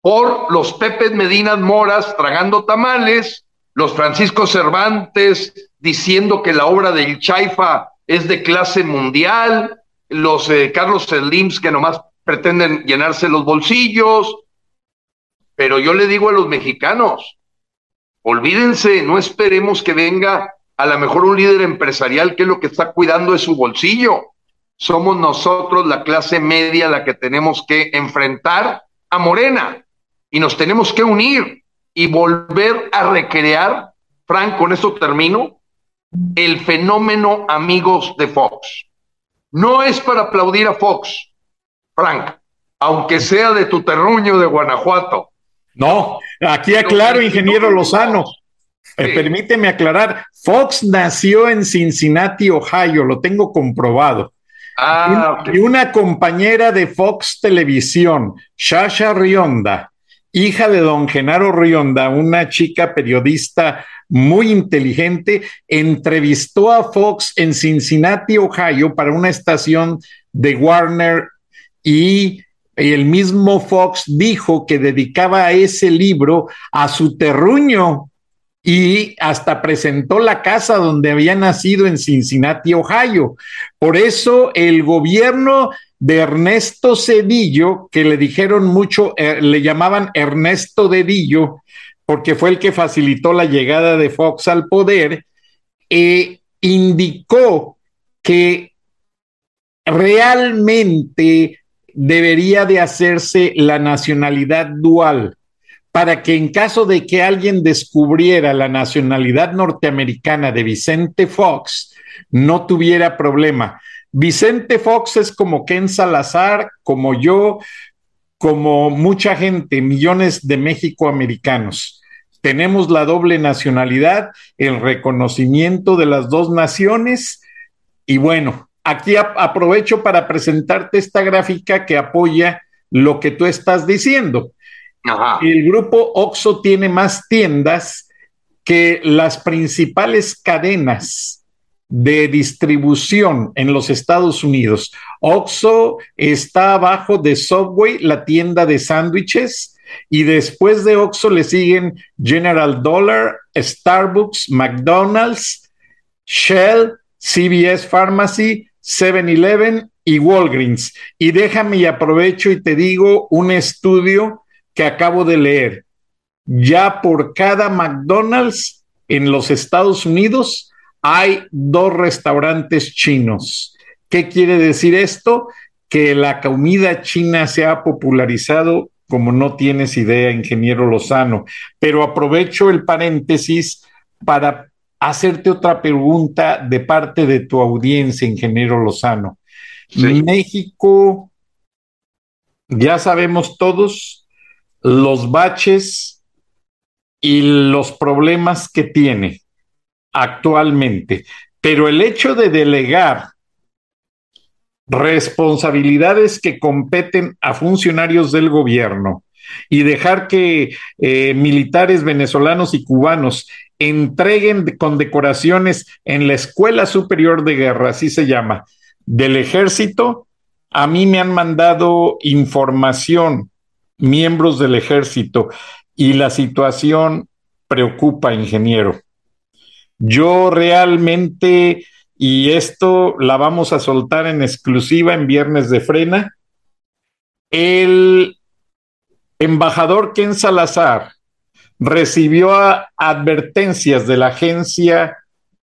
por los Pepe Medinas Moras tragando tamales, los Francisco Cervantes diciendo que la obra del Chaifa es de clase mundial, los eh, Carlos Slims que nomás pretenden llenarse los bolsillos, pero yo le digo a los mexicanos, olvídense, no esperemos que venga a lo mejor un líder empresarial que es lo que está cuidando de su bolsillo. Somos nosotros, la clase media, la que tenemos que enfrentar a Morena y nos tenemos que unir y volver a recrear Frank, con esto termino, el fenómeno amigos de Fox. No es para aplaudir a Fox, Frank, aunque sea de tu terruño de Guanajuato. No, aquí aclaro, ingeniero Lozano. Eh, permíteme aclarar, Fox nació en Cincinnati, Ohio, lo tengo comprobado. Ah, y una compañera de Fox Televisión, Shasha Rionda, hija de don Genaro Rionda, una chica periodista muy inteligente, entrevistó a Fox en Cincinnati, Ohio, para una estación de Warner y el mismo Fox dijo que dedicaba ese libro a su terruño y hasta presentó la casa donde había nacido en Cincinnati, Ohio. Por eso el gobierno de Ernesto Cedillo, que le dijeron mucho, eh, le llamaban Ernesto Dedillo, porque fue el que facilitó la llegada de Fox al poder, eh, indicó que realmente debería de hacerse la nacionalidad dual para que en caso de que alguien descubriera la nacionalidad norteamericana de Vicente Fox, no tuviera problema. Vicente Fox es como Ken Salazar, como yo, como mucha gente, millones de México-americanos. Tenemos la doble nacionalidad, el reconocimiento de las dos naciones y bueno, aquí aprovecho para presentarte esta gráfica que apoya lo que tú estás diciendo. El grupo OXO tiene más tiendas que las principales cadenas de distribución en los Estados Unidos. OXO está abajo de Subway, la tienda de sándwiches, y después de OXO le siguen General Dollar, Starbucks, McDonald's, Shell, CVS Pharmacy, 7-Eleven y Walgreens. Y déjame y aprovecho y te digo un estudio que acabo de leer. Ya por cada McDonald's en los Estados Unidos hay dos restaurantes chinos. ¿Qué quiere decir esto? Que la comida china se ha popularizado como no tienes idea, ingeniero Lozano. Pero aprovecho el paréntesis para hacerte otra pregunta de parte de tu audiencia, ingeniero Lozano. México, ya sabemos todos los baches y los problemas que tiene actualmente, pero el hecho de delegar responsabilidades que competen a funcionarios del gobierno y dejar que eh, militares venezolanos y cubanos entreguen condecoraciones en la Escuela Superior de Guerra, así se llama, del ejército, a mí me han mandado información miembros del ejército y la situación preocupa, ingeniero. Yo realmente, y esto la vamos a soltar en exclusiva en Viernes de Frena, el embajador Ken Salazar, recibió advertencias de la Agencia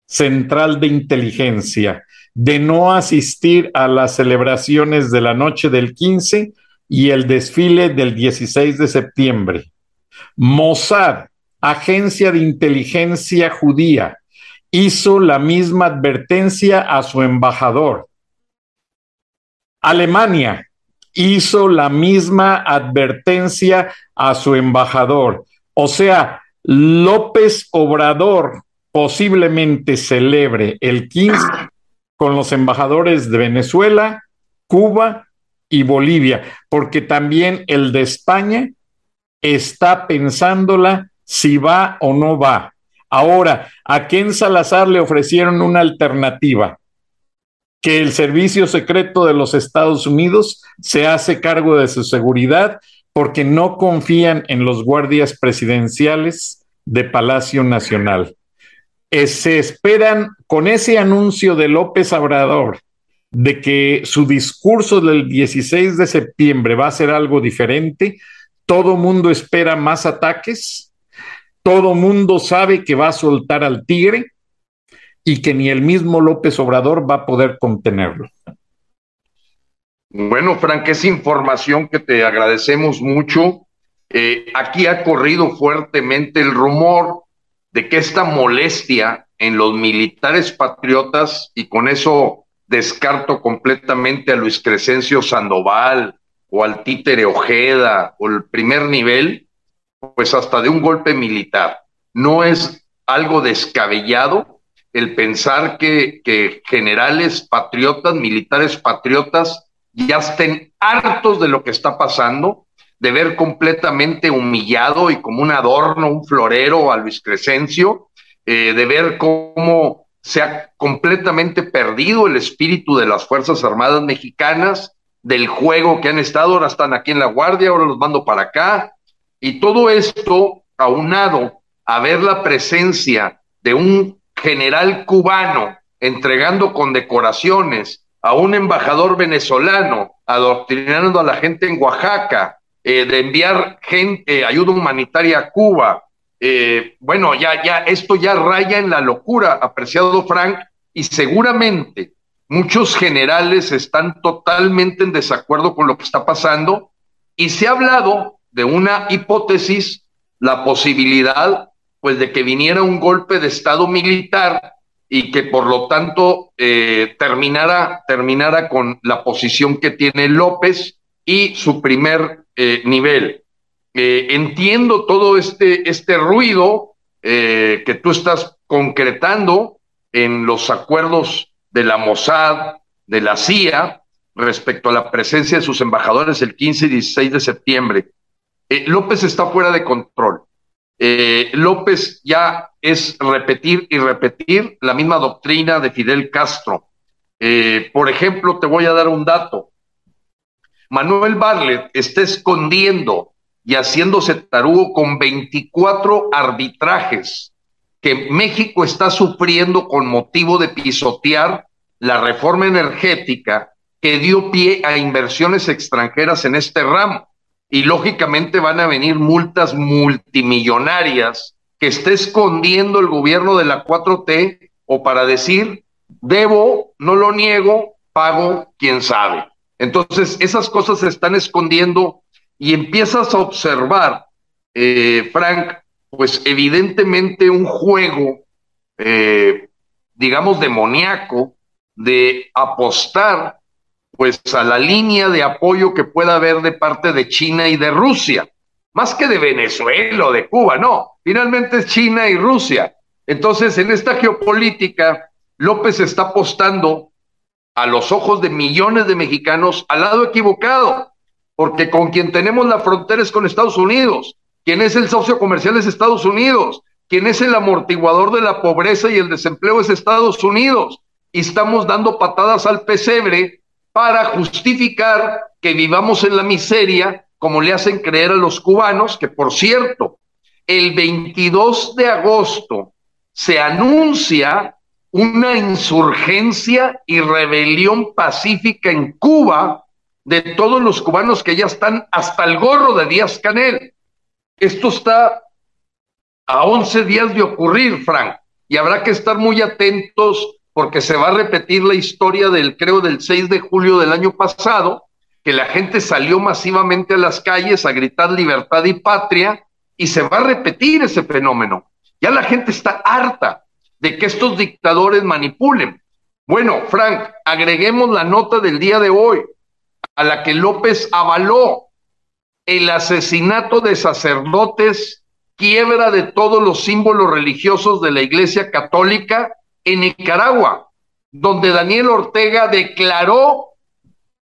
Central de Inteligencia de no asistir a las celebraciones de la noche del 15 y el desfile del 16 de septiembre. Mossad, agencia de inteligencia judía, hizo la misma advertencia a su embajador. Alemania hizo la misma advertencia a su embajador. O sea, López Obrador posiblemente celebre el 15 con los embajadores de Venezuela, Cuba y Bolivia, porque también el de España está pensándola si va o no va. Ahora, a Ken Salazar le ofrecieron una alternativa, que el Servicio Secreto de los Estados Unidos se hace cargo de su seguridad porque no confían en los guardias presidenciales de Palacio Nacional. Eh, se esperan con ese anuncio de López Obrador de que su discurso del 16 de septiembre va a ser algo diferente, todo mundo espera más ataques, todo mundo sabe que va a soltar al tigre y que ni el mismo López Obrador va a poder contenerlo. Bueno, Frank, es información que te agradecemos mucho. Eh, aquí ha corrido fuertemente el rumor de que esta molestia en los militares patriotas, y con eso descarto completamente a Luis Crescencio Sandoval o al títere Ojeda o el primer nivel, pues hasta de un golpe militar. No es algo descabellado el pensar que, generales patriotas, militares patriotas, ya estén hartos de lo que está pasando, de ver completamente humillado y como un adorno, un florero a Luis Crescencio, eh, de ver cómo se ha completamente perdido el espíritu de las Fuerzas Armadas mexicanas, del juego que han estado, ahora están aquí en la Guardia, ahora los mando para acá, y todo esto aunado a ver la presencia de un general cubano entregando condecoraciones a un embajador venezolano, adoctrinando a la gente en Oaxaca, eh, de enviar gente, ayuda humanitaria a Cuba. Eh, bueno, ya, ya, esto ya raya en la locura, apreciado Frank, y seguramente muchos generales están totalmente en desacuerdo con lo que está pasando, y se ha hablado de una hipótesis, la posibilidad, pues, de que viniera un golpe de Estado militar y que por lo tanto eh, terminara, terminara con la posición que tiene López y su primer eh, nivel. Eh, entiendo todo este, este ruido que tú estás concretando en los acuerdos de la Mossad, de la CIA, respecto a la presencia de sus embajadores el 15 y 16 de septiembre. López está fuera de control. Eh, López ya es repetir y repetir la misma doctrina de Fidel Castro. Eh, por ejemplo, te voy a dar un dato. Manuel Barlet está escondiendo y haciéndose tarugo con 24 arbitrajes que México está sufriendo con motivo de pisotear la reforma energética que dio pie a inversiones extranjeras en este ramo y lógicamente van a venir multas multimillonarias que esté escondiendo el gobierno de la 4T o para decir, debo, no lo niego, pago, quién sabe. Entonces, esas cosas se están escondiendo y empiezas a observar, eh, Frank, pues evidentemente un juego, eh, digamos, demoníaco de apostar pues a la línea de apoyo que pueda haber de parte de China y de Rusia, más que de Venezuela o de Cuba, no, finalmente es China y Rusia. Entonces, en esta geopolítica, López está apostando a los ojos de millones de mexicanos al lado equivocado, porque con quien tenemos la frontera es con Estados Unidos, quien es el socio comercial es Estados Unidos, quien es el amortiguador de la pobreza y el desempleo es Estados Unidos, y estamos dando patadas al pesebre para justificar que vivamos en la miseria, como le hacen creer a los cubanos, que por cierto, el 22 de agosto se anuncia una insurgencia y rebelión pacífica en Cuba de todos los cubanos que ya están hasta el gorro de Díaz Canel. Esto está a 11 días de ocurrir, Frank, y habrá que estar muy atentos porque se va a repetir la historia del, creo, del 6 de julio del año pasado, que la gente salió masivamente a las calles a gritar libertad y patria, y se va a repetir ese fenómeno. Ya la gente está harta de que estos dictadores manipulen. Bueno, Frank, agreguemos la nota del día de hoy, a la que López avaló el asesinato de sacerdotes, quiebra de todos los símbolos religiosos de la Iglesia Católica en Nicaragua, donde Daniel Ortega declaró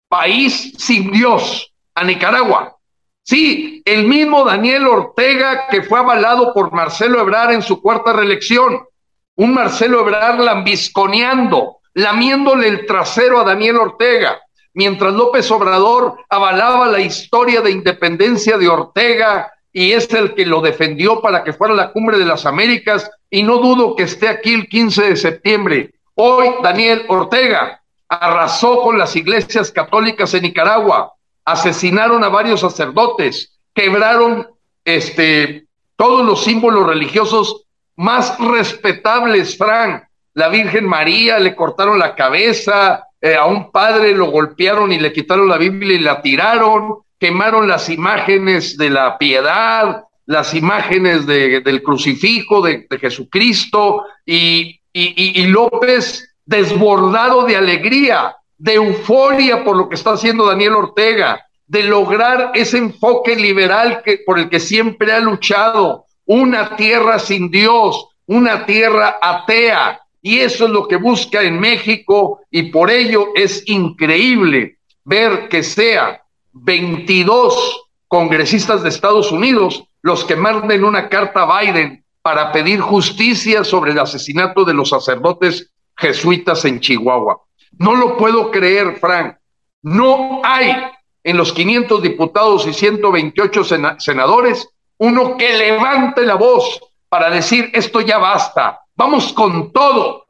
país sin Dios a Nicaragua. Sí, el mismo Daniel Ortega que fue avalado por Marcelo Ebrard en su cuarta reelección. Un Marcelo Ebrard lambisconeando, lamiéndole el trasero a Daniel Ortega, mientras López Obrador avalaba la historia de independencia de Ortega y es el que lo defendió para que fuera la cumbre de las Américas y no dudo que esté aquí el 15 de septiembre. Hoy Daniel Ortega arrasó con las iglesias católicas en Nicaragua, asesinaron a varios sacerdotes, quebraron este todos los símbolos religiosos más respetables, Frank. La Virgen María le cortaron la cabeza, eh, a un padre lo golpearon y le quitaron la Biblia y la tiraron, quemaron las imágenes de la piedad, las imágenes del crucifijo de, Jesucristo y, y, y López desbordado de alegría, de euforia por lo que está haciendo Daniel Ortega, de lograr ese enfoque liberal que, por el que siempre ha luchado, una tierra sin Dios, una tierra atea. Y eso es lo que busca en México y por ello es increíble ver que sea 22 congresistas de Estados Unidos los que manden una carta a Biden para pedir justicia sobre el asesinato de los sacerdotes jesuitas en Chihuahua. No lo puedo creer, Frank. No hay en los 500 diputados y 128 senadores uno que levante la voz para decir esto ya basta, vamos con todo.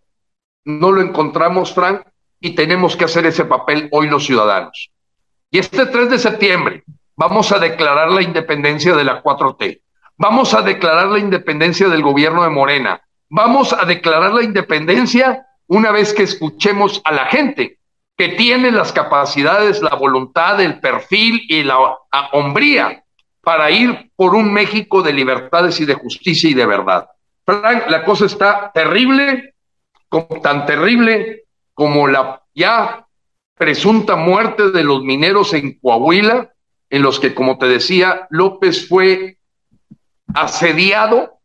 No lo encontramos, Frank, y tenemos que hacer ese papel hoy los ciudadanos. Y este 3 de septiembre vamos a declarar la independencia de la 4T, vamos a declarar la independencia del gobierno de Morena, vamos a declarar la independencia una vez que escuchemos a la gente que tiene las capacidades, la voluntad, el perfil y la hombría para ir por un México de libertades y de justicia y de verdad. Frank, la cosa está terrible, tan terrible como la ya presunta muerte de los mineros en Coahuila, en los que, como te decía, López fue asediado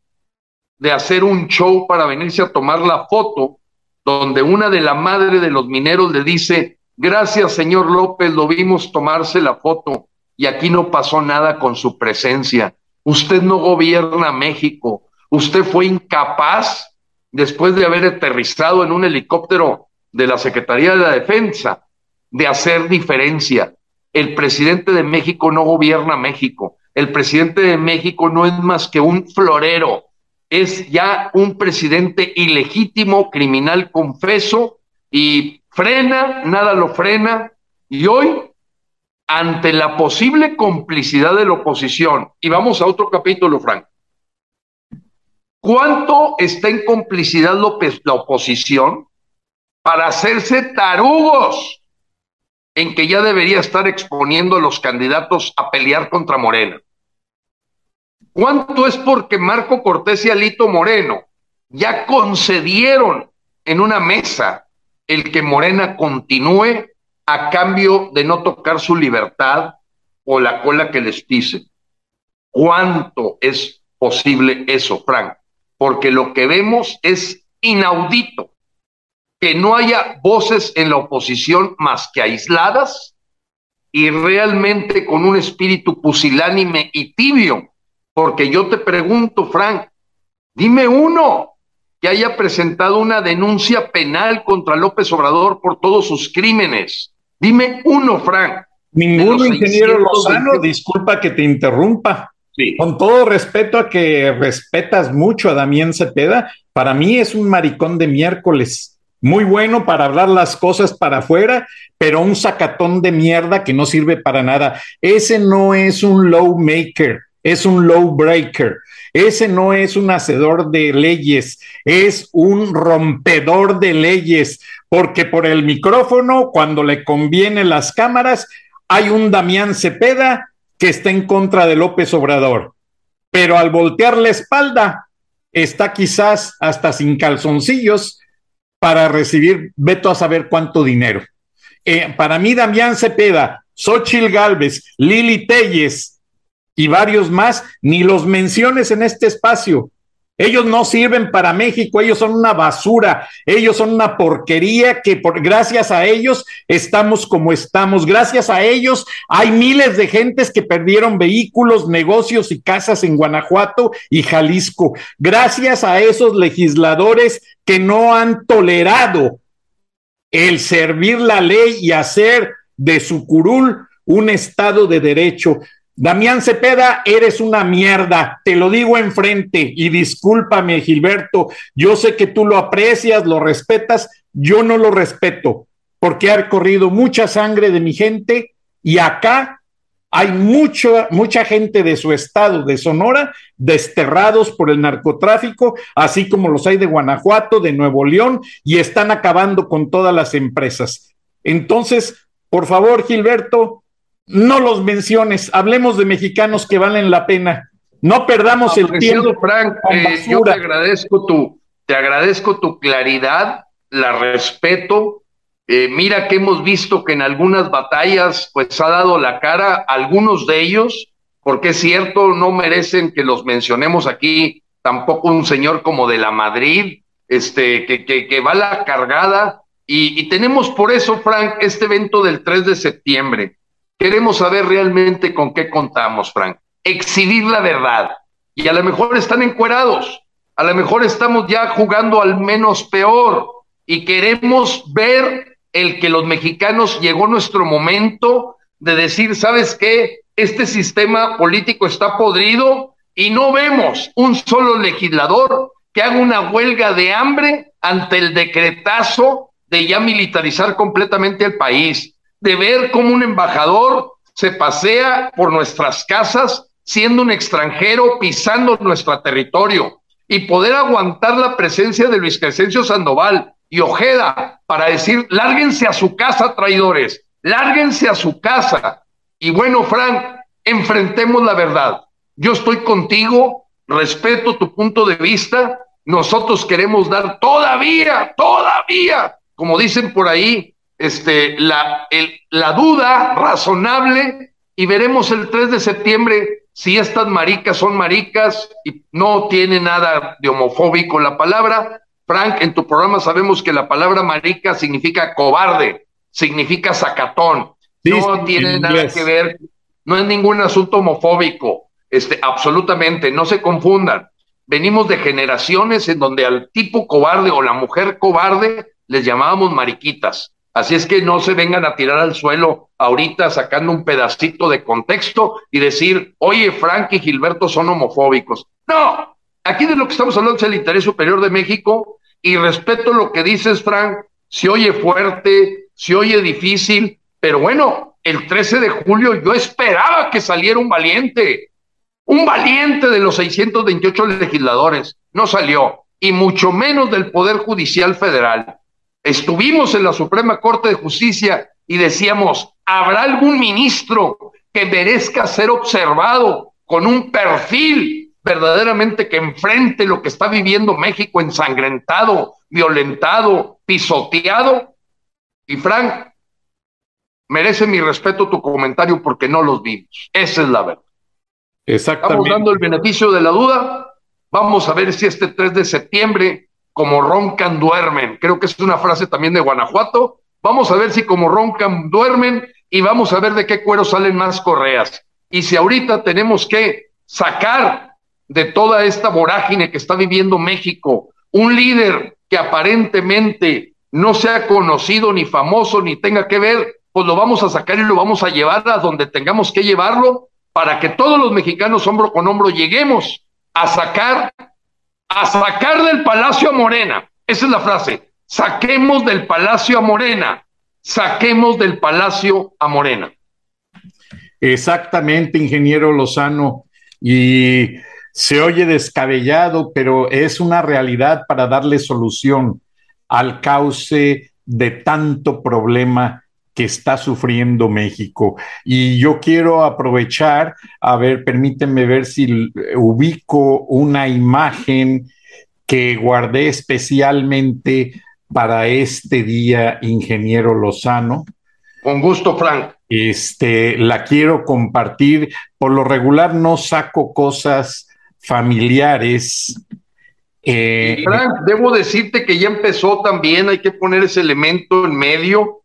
de hacer un show para venirse a tomar la foto, donde una de la madre de los mineros le dice, gracias señor López, lo vimos tomarse la foto y aquí no pasó nada con su presencia. Usted no gobierna México. Usted fue incapaz, después de haber aterrizado en un helicóptero de la Secretaría de la Defensa, de hacer diferencia. El presidente de México no gobierna México. El presidente de México no es más que un florero. Es ya un presidente ilegítimo, criminal confeso, y frena, nada lo frena. Y hoy ante la posible complicidad de la oposición, y vamos a otro capítulo, Frank, ¿cuánto está en complicidad la oposición para hacerse tarugos en que ya debería estar exponiendo a los candidatos a pelear contra Morena? ¿Cuánto es porque Marco Cortés y Alito Moreno ya concedieron en una mesa el que Morena continúe a cambio de no tocar su libertad o la cola que les pise. ¿Cuánto es posible eso, Frank? Porque lo que vemos es inaudito, que no haya voces en la oposición más que aisladas y realmente con un espíritu pusilánime y tibio. Porque yo te pregunto, Frank, dime uno que haya presentado una denuncia penal contra López Obrador por todos sus crímenes. Dime uno, Frank. Ningún ingeniero Lozano, disculpa que te interrumpa. Con todo respeto a que respetas mucho a Damián Cepeda, para mí es un maricón de miércoles. Muy bueno para hablar las cosas para afuera, pero un sacatón de mierda que no sirve para nada. Ese no es un low maker, es un low breaker. Ese no es un hacedor de leyes, es un rompedor de leyes, porque por el micrófono, cuando le conviene las cámaras, hay un Damián Cepeda que está en contra de López Obrador, pero al voltear la espalda, está quizás hasta sin calzoncillos para recibir, veto a saber cuánto dinero. Eh, para mí, Damián Cepeda, Xochil Gálvez, Lili Telles, y varios más, ni los menciones en este espacio. Ellos no sirven para México, ellos son una basura, ellos son una porquería que por, gracias a ellos estamos como estamos, gracias a ellos hay miles de gentes que perdieron vehículos, negocios y casas en Guanajuato y Jalisco, gracias a esos legisladores que no han tolerado el servir la ley y hacer de su curul un Estado de Derecho. Damián Cepeda, eres una mierda, te lo digo enfrente y discúlpame, Gilberto, yo sé que tú lo aprecias, lo respetas, yo no lo respeto, porque ha corrido mucha sangre de mi gente y acá hay mucha, mucha gente de su estado, de Sonora, desterrados por el narcotráfico, así como los hay de Guanajuato, de Nuevo León, y están acabando con todas las empresas. Entonces, por favor, Gilberto, no los menciones, hablemos de mexicanos que valen la pena. No perdamos el tiempo. Frank, eh, yo te agradezco tu, te agradezco tu claridad, la respeto. Eh, mira que hemos visto que en algunas batallas pues ha dado la cara algunos de ellos, porque es cierto, no merecen que los mencionemos aquí, tampoco un señor como de la Madrid, este, que, que, que va la cargada. Y, y tenemos por eso, Frank, este evento del 3 de septiembre. Queremos saber realmente con qué contamos, Frank. Exhibir la verdad. Y a lo mejor están encuerados, a lo mejor estamos ya jugando al menos peor y queremos ver el que los mexicanos llegó nuestro momento de decir, ¿sabes qué? Este sistema político está podrido y no vemos un solo legislador que haga una huelga de hambre ante el decretazo de ya militarizar completamente el país, de ver cómo un embajador se pasea por nuestras casas siendo un extranjero pisando nuestro territorio y poder aguantar la presencia de Luis Crescencio Sandoval y Ojeda para decir, lárguense a su casa, traidores, lárguense a su casa. Y bueno, Frank, enfrentemos la verdad. Yo estoy contigo, respeto tu punto de vista, nosotros queremos dar todavía, todavía, como dicen por ahí, este, la, el, la duda razonable y veremos el 3 de septiembre si estas maricas son maricas y no tiene nada de homofóbico la palabra. Frank, en tu programa sabemos que la palabra marica significa cobarde, significa sacatón. no tiene nada que ver, no es ningún asunto homofóbico, este, absolutamente, no se confundan. Venimos de generaciones en donde al tipo cobarde o la mujer cobarde les llamábamos mariquitas. Así es que no se vengan a tirar al suelo ahorita sacando un pedacito de contexto y decir, oye, Frank y Gilberto son homofóbicos. No, aquí de lo que estamos hablando es el interés superior de México y respeto lo que dices, Frank, se oye fuerte, se oye difícil, pero bueno, el 13 de julio yo esperaba que saliera un valiente, un valiente de los 628 legisladores, no salió, y mucho menos del Poder Judicial Federal. Estuvimos en la Suprema Corte de Justicia y decíamos, ¿habrá algún ministro que merezca ser observado con un perfil verdaderamente que enfrente lo que está viviendo México ensangrentado, violentado, pisoteado? Y Frank, merece mi respeto tu comentario porque no los vimos. Esa es la verdad. Exactamente. Estamos dando el beneficio de la duda. Vamos a ver si este 3 de septiembre como roncan duermen. Creo que es una frase también de Guanajuato. Vamos a ver si como roncan duermen y vamos a ver de qué cuero salen más correas. Y si ahorita tenemos que sacar de toda esta vorágine que está viviendo México un líder que aparentemente no sea conocido ni famoso ni tenga que ver, pues lo vamos a sacar y lo vamos a llevar a donde tengamos que llevarlo para que todos los mexicanos hombro con hombro lleguemos a sacar a sacar del palacio a Morena. Esa es la frase. Saquemos del palacio a Morena. Saquemos del palacio a Morena. Exactamente, ingeniero Lozano. Y se oye descabellado, pero es una realidad para darle solución al cauce de tanto problema que está sufriendo México. Y yo quiero aprovechar, a ver, permítanme ver si ubico una imagen que guardé especialmente para este día, ingeniero Lozano. Con gusto, Frank. Este, la quiero compartir. Por lo regular no saco cosas familiares. Eh, Frank, debo decirte que ya empezó también, hay que poner ese elemento en medio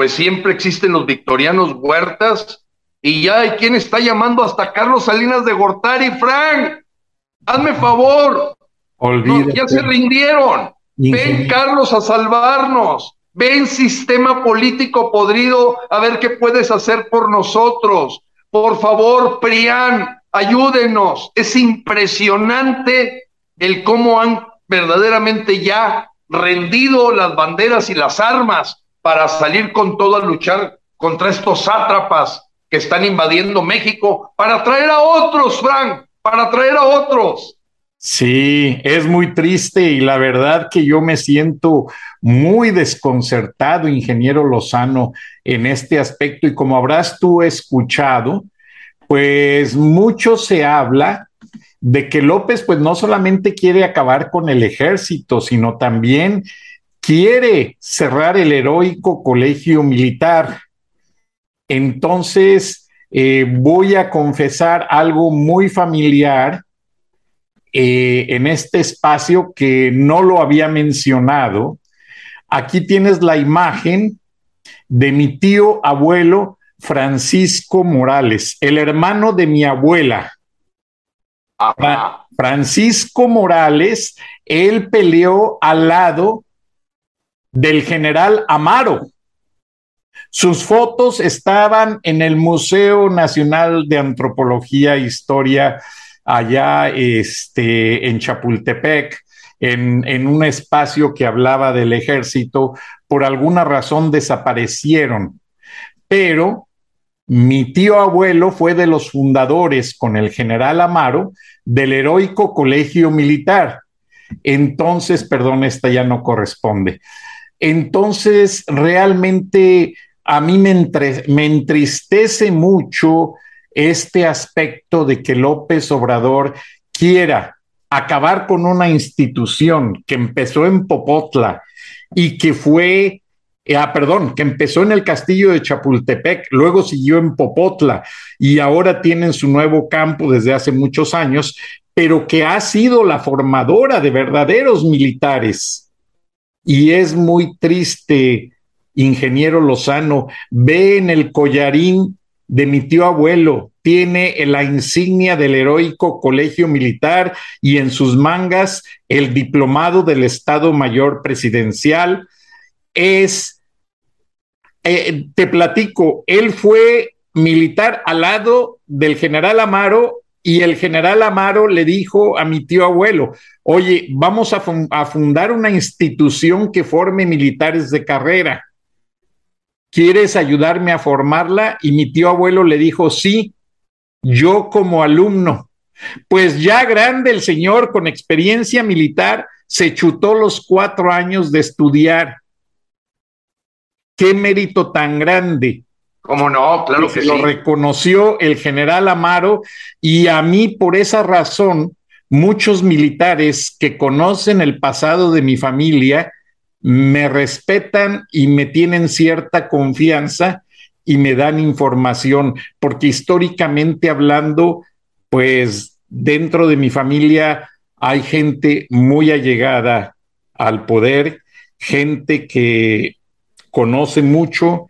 pues siempre existen los victorianos huertas y ya hay quien está llamando hasta Carlos Salinas de Gortari, Frank, hazme favor, ya se rindieron, ven Carlos a salvarnos, ven sistema político podrido a ver qué puedes hacer por nosotros, por favor, Prián, ayúdenos, es impresionante el cómo han verdaderamente ya rendido las banderas y las armas para salir con todo a luchar contra estos sátrapas que están invadiendo México, para traer a otros, Frank, para traer a otros. Sí, es muy triste y la verdad que yo me siento muy desconcertado, ingeniero Lozano, en este aspecto y como habrás tú escuchado, pues mucho se habla de que López pues no solamente quiere acabar con el ejército, sino también quiere cerrar el heroico colegio militar. Entonces, eh, voy a confesar algo muy familiar eh, en este espacio que no lo había mencionado. Aquí tienes la imagen de mi tío abuelo Francisco Morales, el hermano de mi abuela. Francisco Morales, él peleó al lado del general Amaro. Sus fotos estaban en el Museo Nacional de Antropología e Historia allá este, en Chapultepec, en, un espacio que hablaba del ejército, por alguna razón desaparecieron. Pero mi tío abuelo fue de los fundadores con el general Amaro del heroico colegio militar. Entonces, perdón, esta ya no corresponde. Entonces, realmente a mí me entristece mucho este aspecto de que López Obrador quiera acabar con una institución que empezó en Popotla y que fue, eh, ah, perdón, que empezó en el castillo de Chapultepec, luego siguió en Popotla y ahora tienen su nuevo campo desde hace muchos años, pero que ha sido la formadora de verdaderos militares. Y es muy triste, ingeniero Lozano, ve en el collarín de mi tío abuelo, tiene la insignia del heroico colegio militar y en sus mangas el diplomado del Estado Mayor Presidencial. Es, eh, te platico, él fue militar al lado del general Amaro y el general Amaro le dijo a mi tío abuelo, oye, vamos a, a fundar una institución que forme militares de carrera. ¿quieres ayudarme a formarla? Y mi tío abuelo le dijo, sí, yo como alumno. Pues ya grande el señor con experiencia militar se chutó los cuatro años de estudiar. Qué mérito tan grande. ¿Cómo no? Claro que, lo reconoció el general Amaro y a mí por esa razón muchos militares que conocen el pasado de mi familia me respetan y me tienen cierta confianza y me dan información, porque históricamente hablando, pues dentro de mi familia hay gente muy allegada al poder, gente que conoce mucho.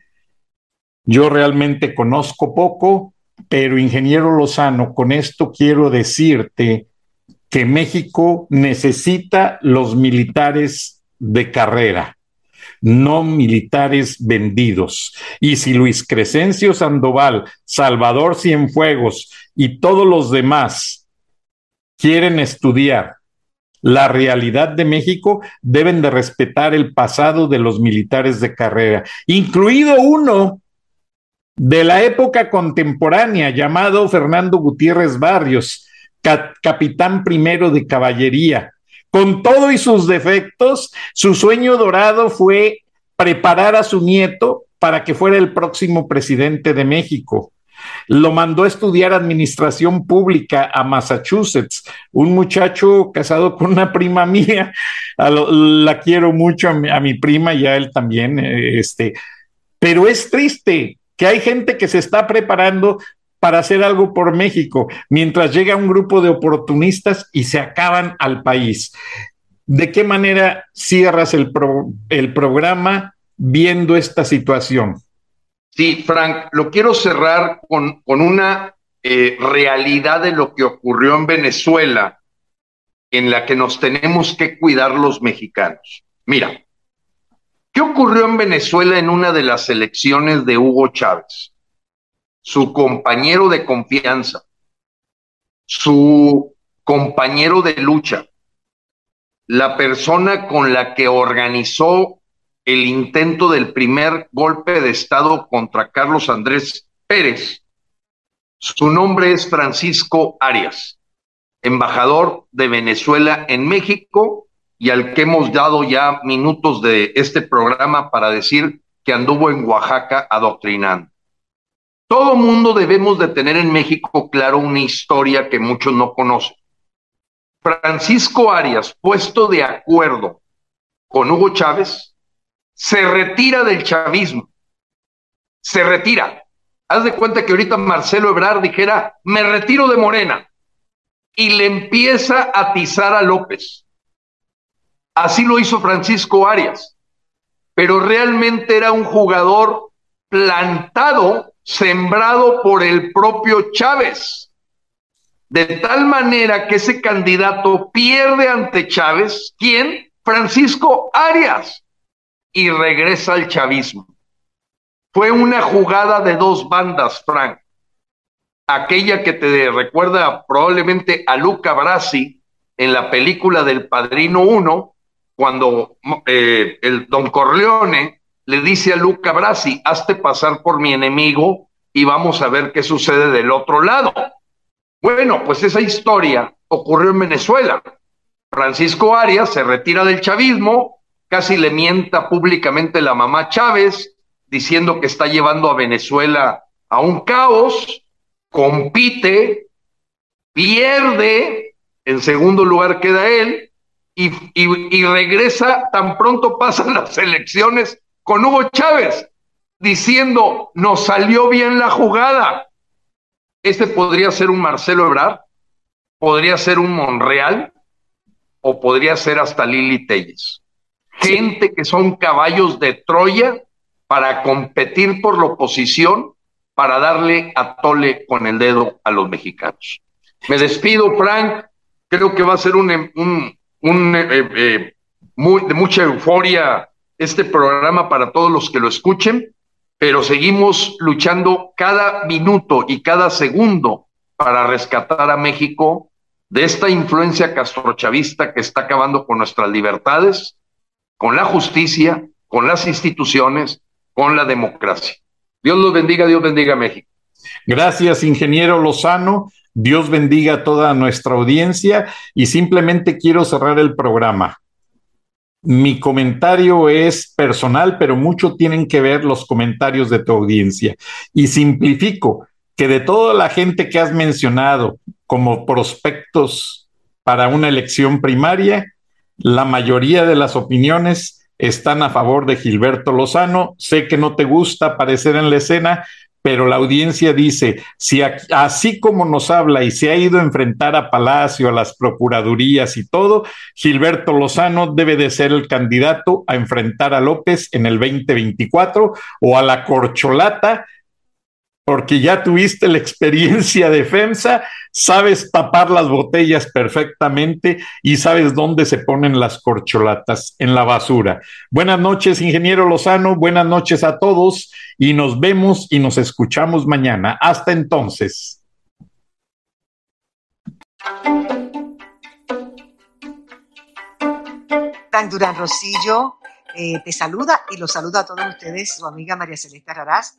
Yo realmente conozco poco, pero ingeniero Lozano, con esto quiero decirte que México necesita los militares de carrera, no militares vendidos. Y si Luis Crescencio Sandoval, Salvador Cienfuegos y todos los demás quieren estudiar la realidad de México, deben de respetar el pasado de los militares de carrera, incluido uno de la época contemporánea llamado Fernando Gutiérrez Barrios, capitán primero de caballería, con todo y sus defectos, su sueño dorado fue preparar a su nieto para que fuera el próximo presidente de México. Lo mandó a estudiar administración pública a Massachusetts, un muchacho casado con una prima mía, la quiero mucho a mi, prima y a él también, eh, este, pero es triste que hay gente que se está preparando para hacer algo por México, mientras llega un grupo de oportunistas y se acaban al país. ¿De qué manera cierras el, programa viendo esta situación? Sí, Frank, lo quiero cerrar con, con una eh, realidad de lo que ocurrió en Venezuela, en la que nos tenemos que cuidar los mexicanos. Mira, ¿qué ocurrió en Venezuela en una de las elecciones de Hugo Chávez? Su compañero de confianza, su compañero de lucha, la persona con la que organizó el intento del primer golpe de Estado contra Carlos Andrés Pérez. Su nombre es Francisco Arias, embajador de Venezuela en México y al que hemos dado ya minutos de este programa para decir que anduvo en Oaxaca adoctrinando. Todo mundo debemos de tener en México claro una historia que muchos no conocen. Francisco Arias, puesto de acuerdo con Hugo Chávez, se retira del chavismo. Se retira. Haz de cuenta que ahorita Marcelo Ebrard dijera, me retiro de Morena. Y le empieza a atizar a López. Así lo hizo Francisco Arias. Pero realmente era un jugador plantado, sembrado por el propio Chávez. De tal manera que ese candidato pierde ante Chávez, ¿quién? Francisco Arias, y regresa al chavismo. Fue una jugada de dos bandas, Frank. Aquella que te recuerda probablemente a Luca Brasi en la película del Padrino 1, cuando eh, el Don Corleone le dice a Luca Brasi, hazte pasar por mi enemigo y vamos a ver qué sucede del otro lado. Bueno, pues esa historia ocurrió en Venezuela. Francisco Arias se retira del chavismo, casi le mienta públicamente la mamá Chávez, diciendo que está llevando a Venezuela a un caos, compite, pierde, en segundo lugar queda él, y, regresa tan pronto pasan las elecciones con Hugo Chávez, diciendo, nos salió bien la jugada. Este podría ser un Marcelo Ebrard, podría ser un Monreal, o podría ser hasta Lili Telles. Gente que son caballos de Troya para competir por la oposición, para darle a tole con el dedo a los mexicanos. Me despido, Frank. Creo que va a ser un, un, un eh, eh, muy, de mucha euforia este programa para todos los que lo escuchen, pero seguimos luchando cada minuto y cada segundo para rescatar a México de esta influencia castrochavista que está acabando con nuestras libertades, con la justicia, con las instituciones, con la democracia. Dios los bendiga, Dios bendiga a México. Gracias, ingeniero Lozano. Dios bendiga a toda nuestra audiencia y simplemente quiero cerrar el programa. Mi comentario es personal, pero mucho tienen que ver los comentarios de tu audiencia. Y simplifico que de toda la gente que has mencionado como prospectos para una elección primaria, la mayoría de las opiniones están a favor de Gilberto Lozano. Sé que no te gusta aparecer en la escena, pero la audiencia dice, si así como nos habla y se ha ido a enfrentar a Palacio, a las procuradurías y todo, Gilberto Lozano debe de ser el candidato a enfrentar a López en el 2024 o a la corcholata porque ya tuviste la experiencia de FEMSA, sabes tapar las botellas perfectamente y sabes dónde se ponen las corcholatas, en la basura. Buenas noches, ingeniero Lozano, buenas noches a todos y nos vemos y nos escuchamos mañana. Hasta entonces. Durán Rosillo eh, te saluda y los saluda a todos ustedes, su amiga María Celeste Raraz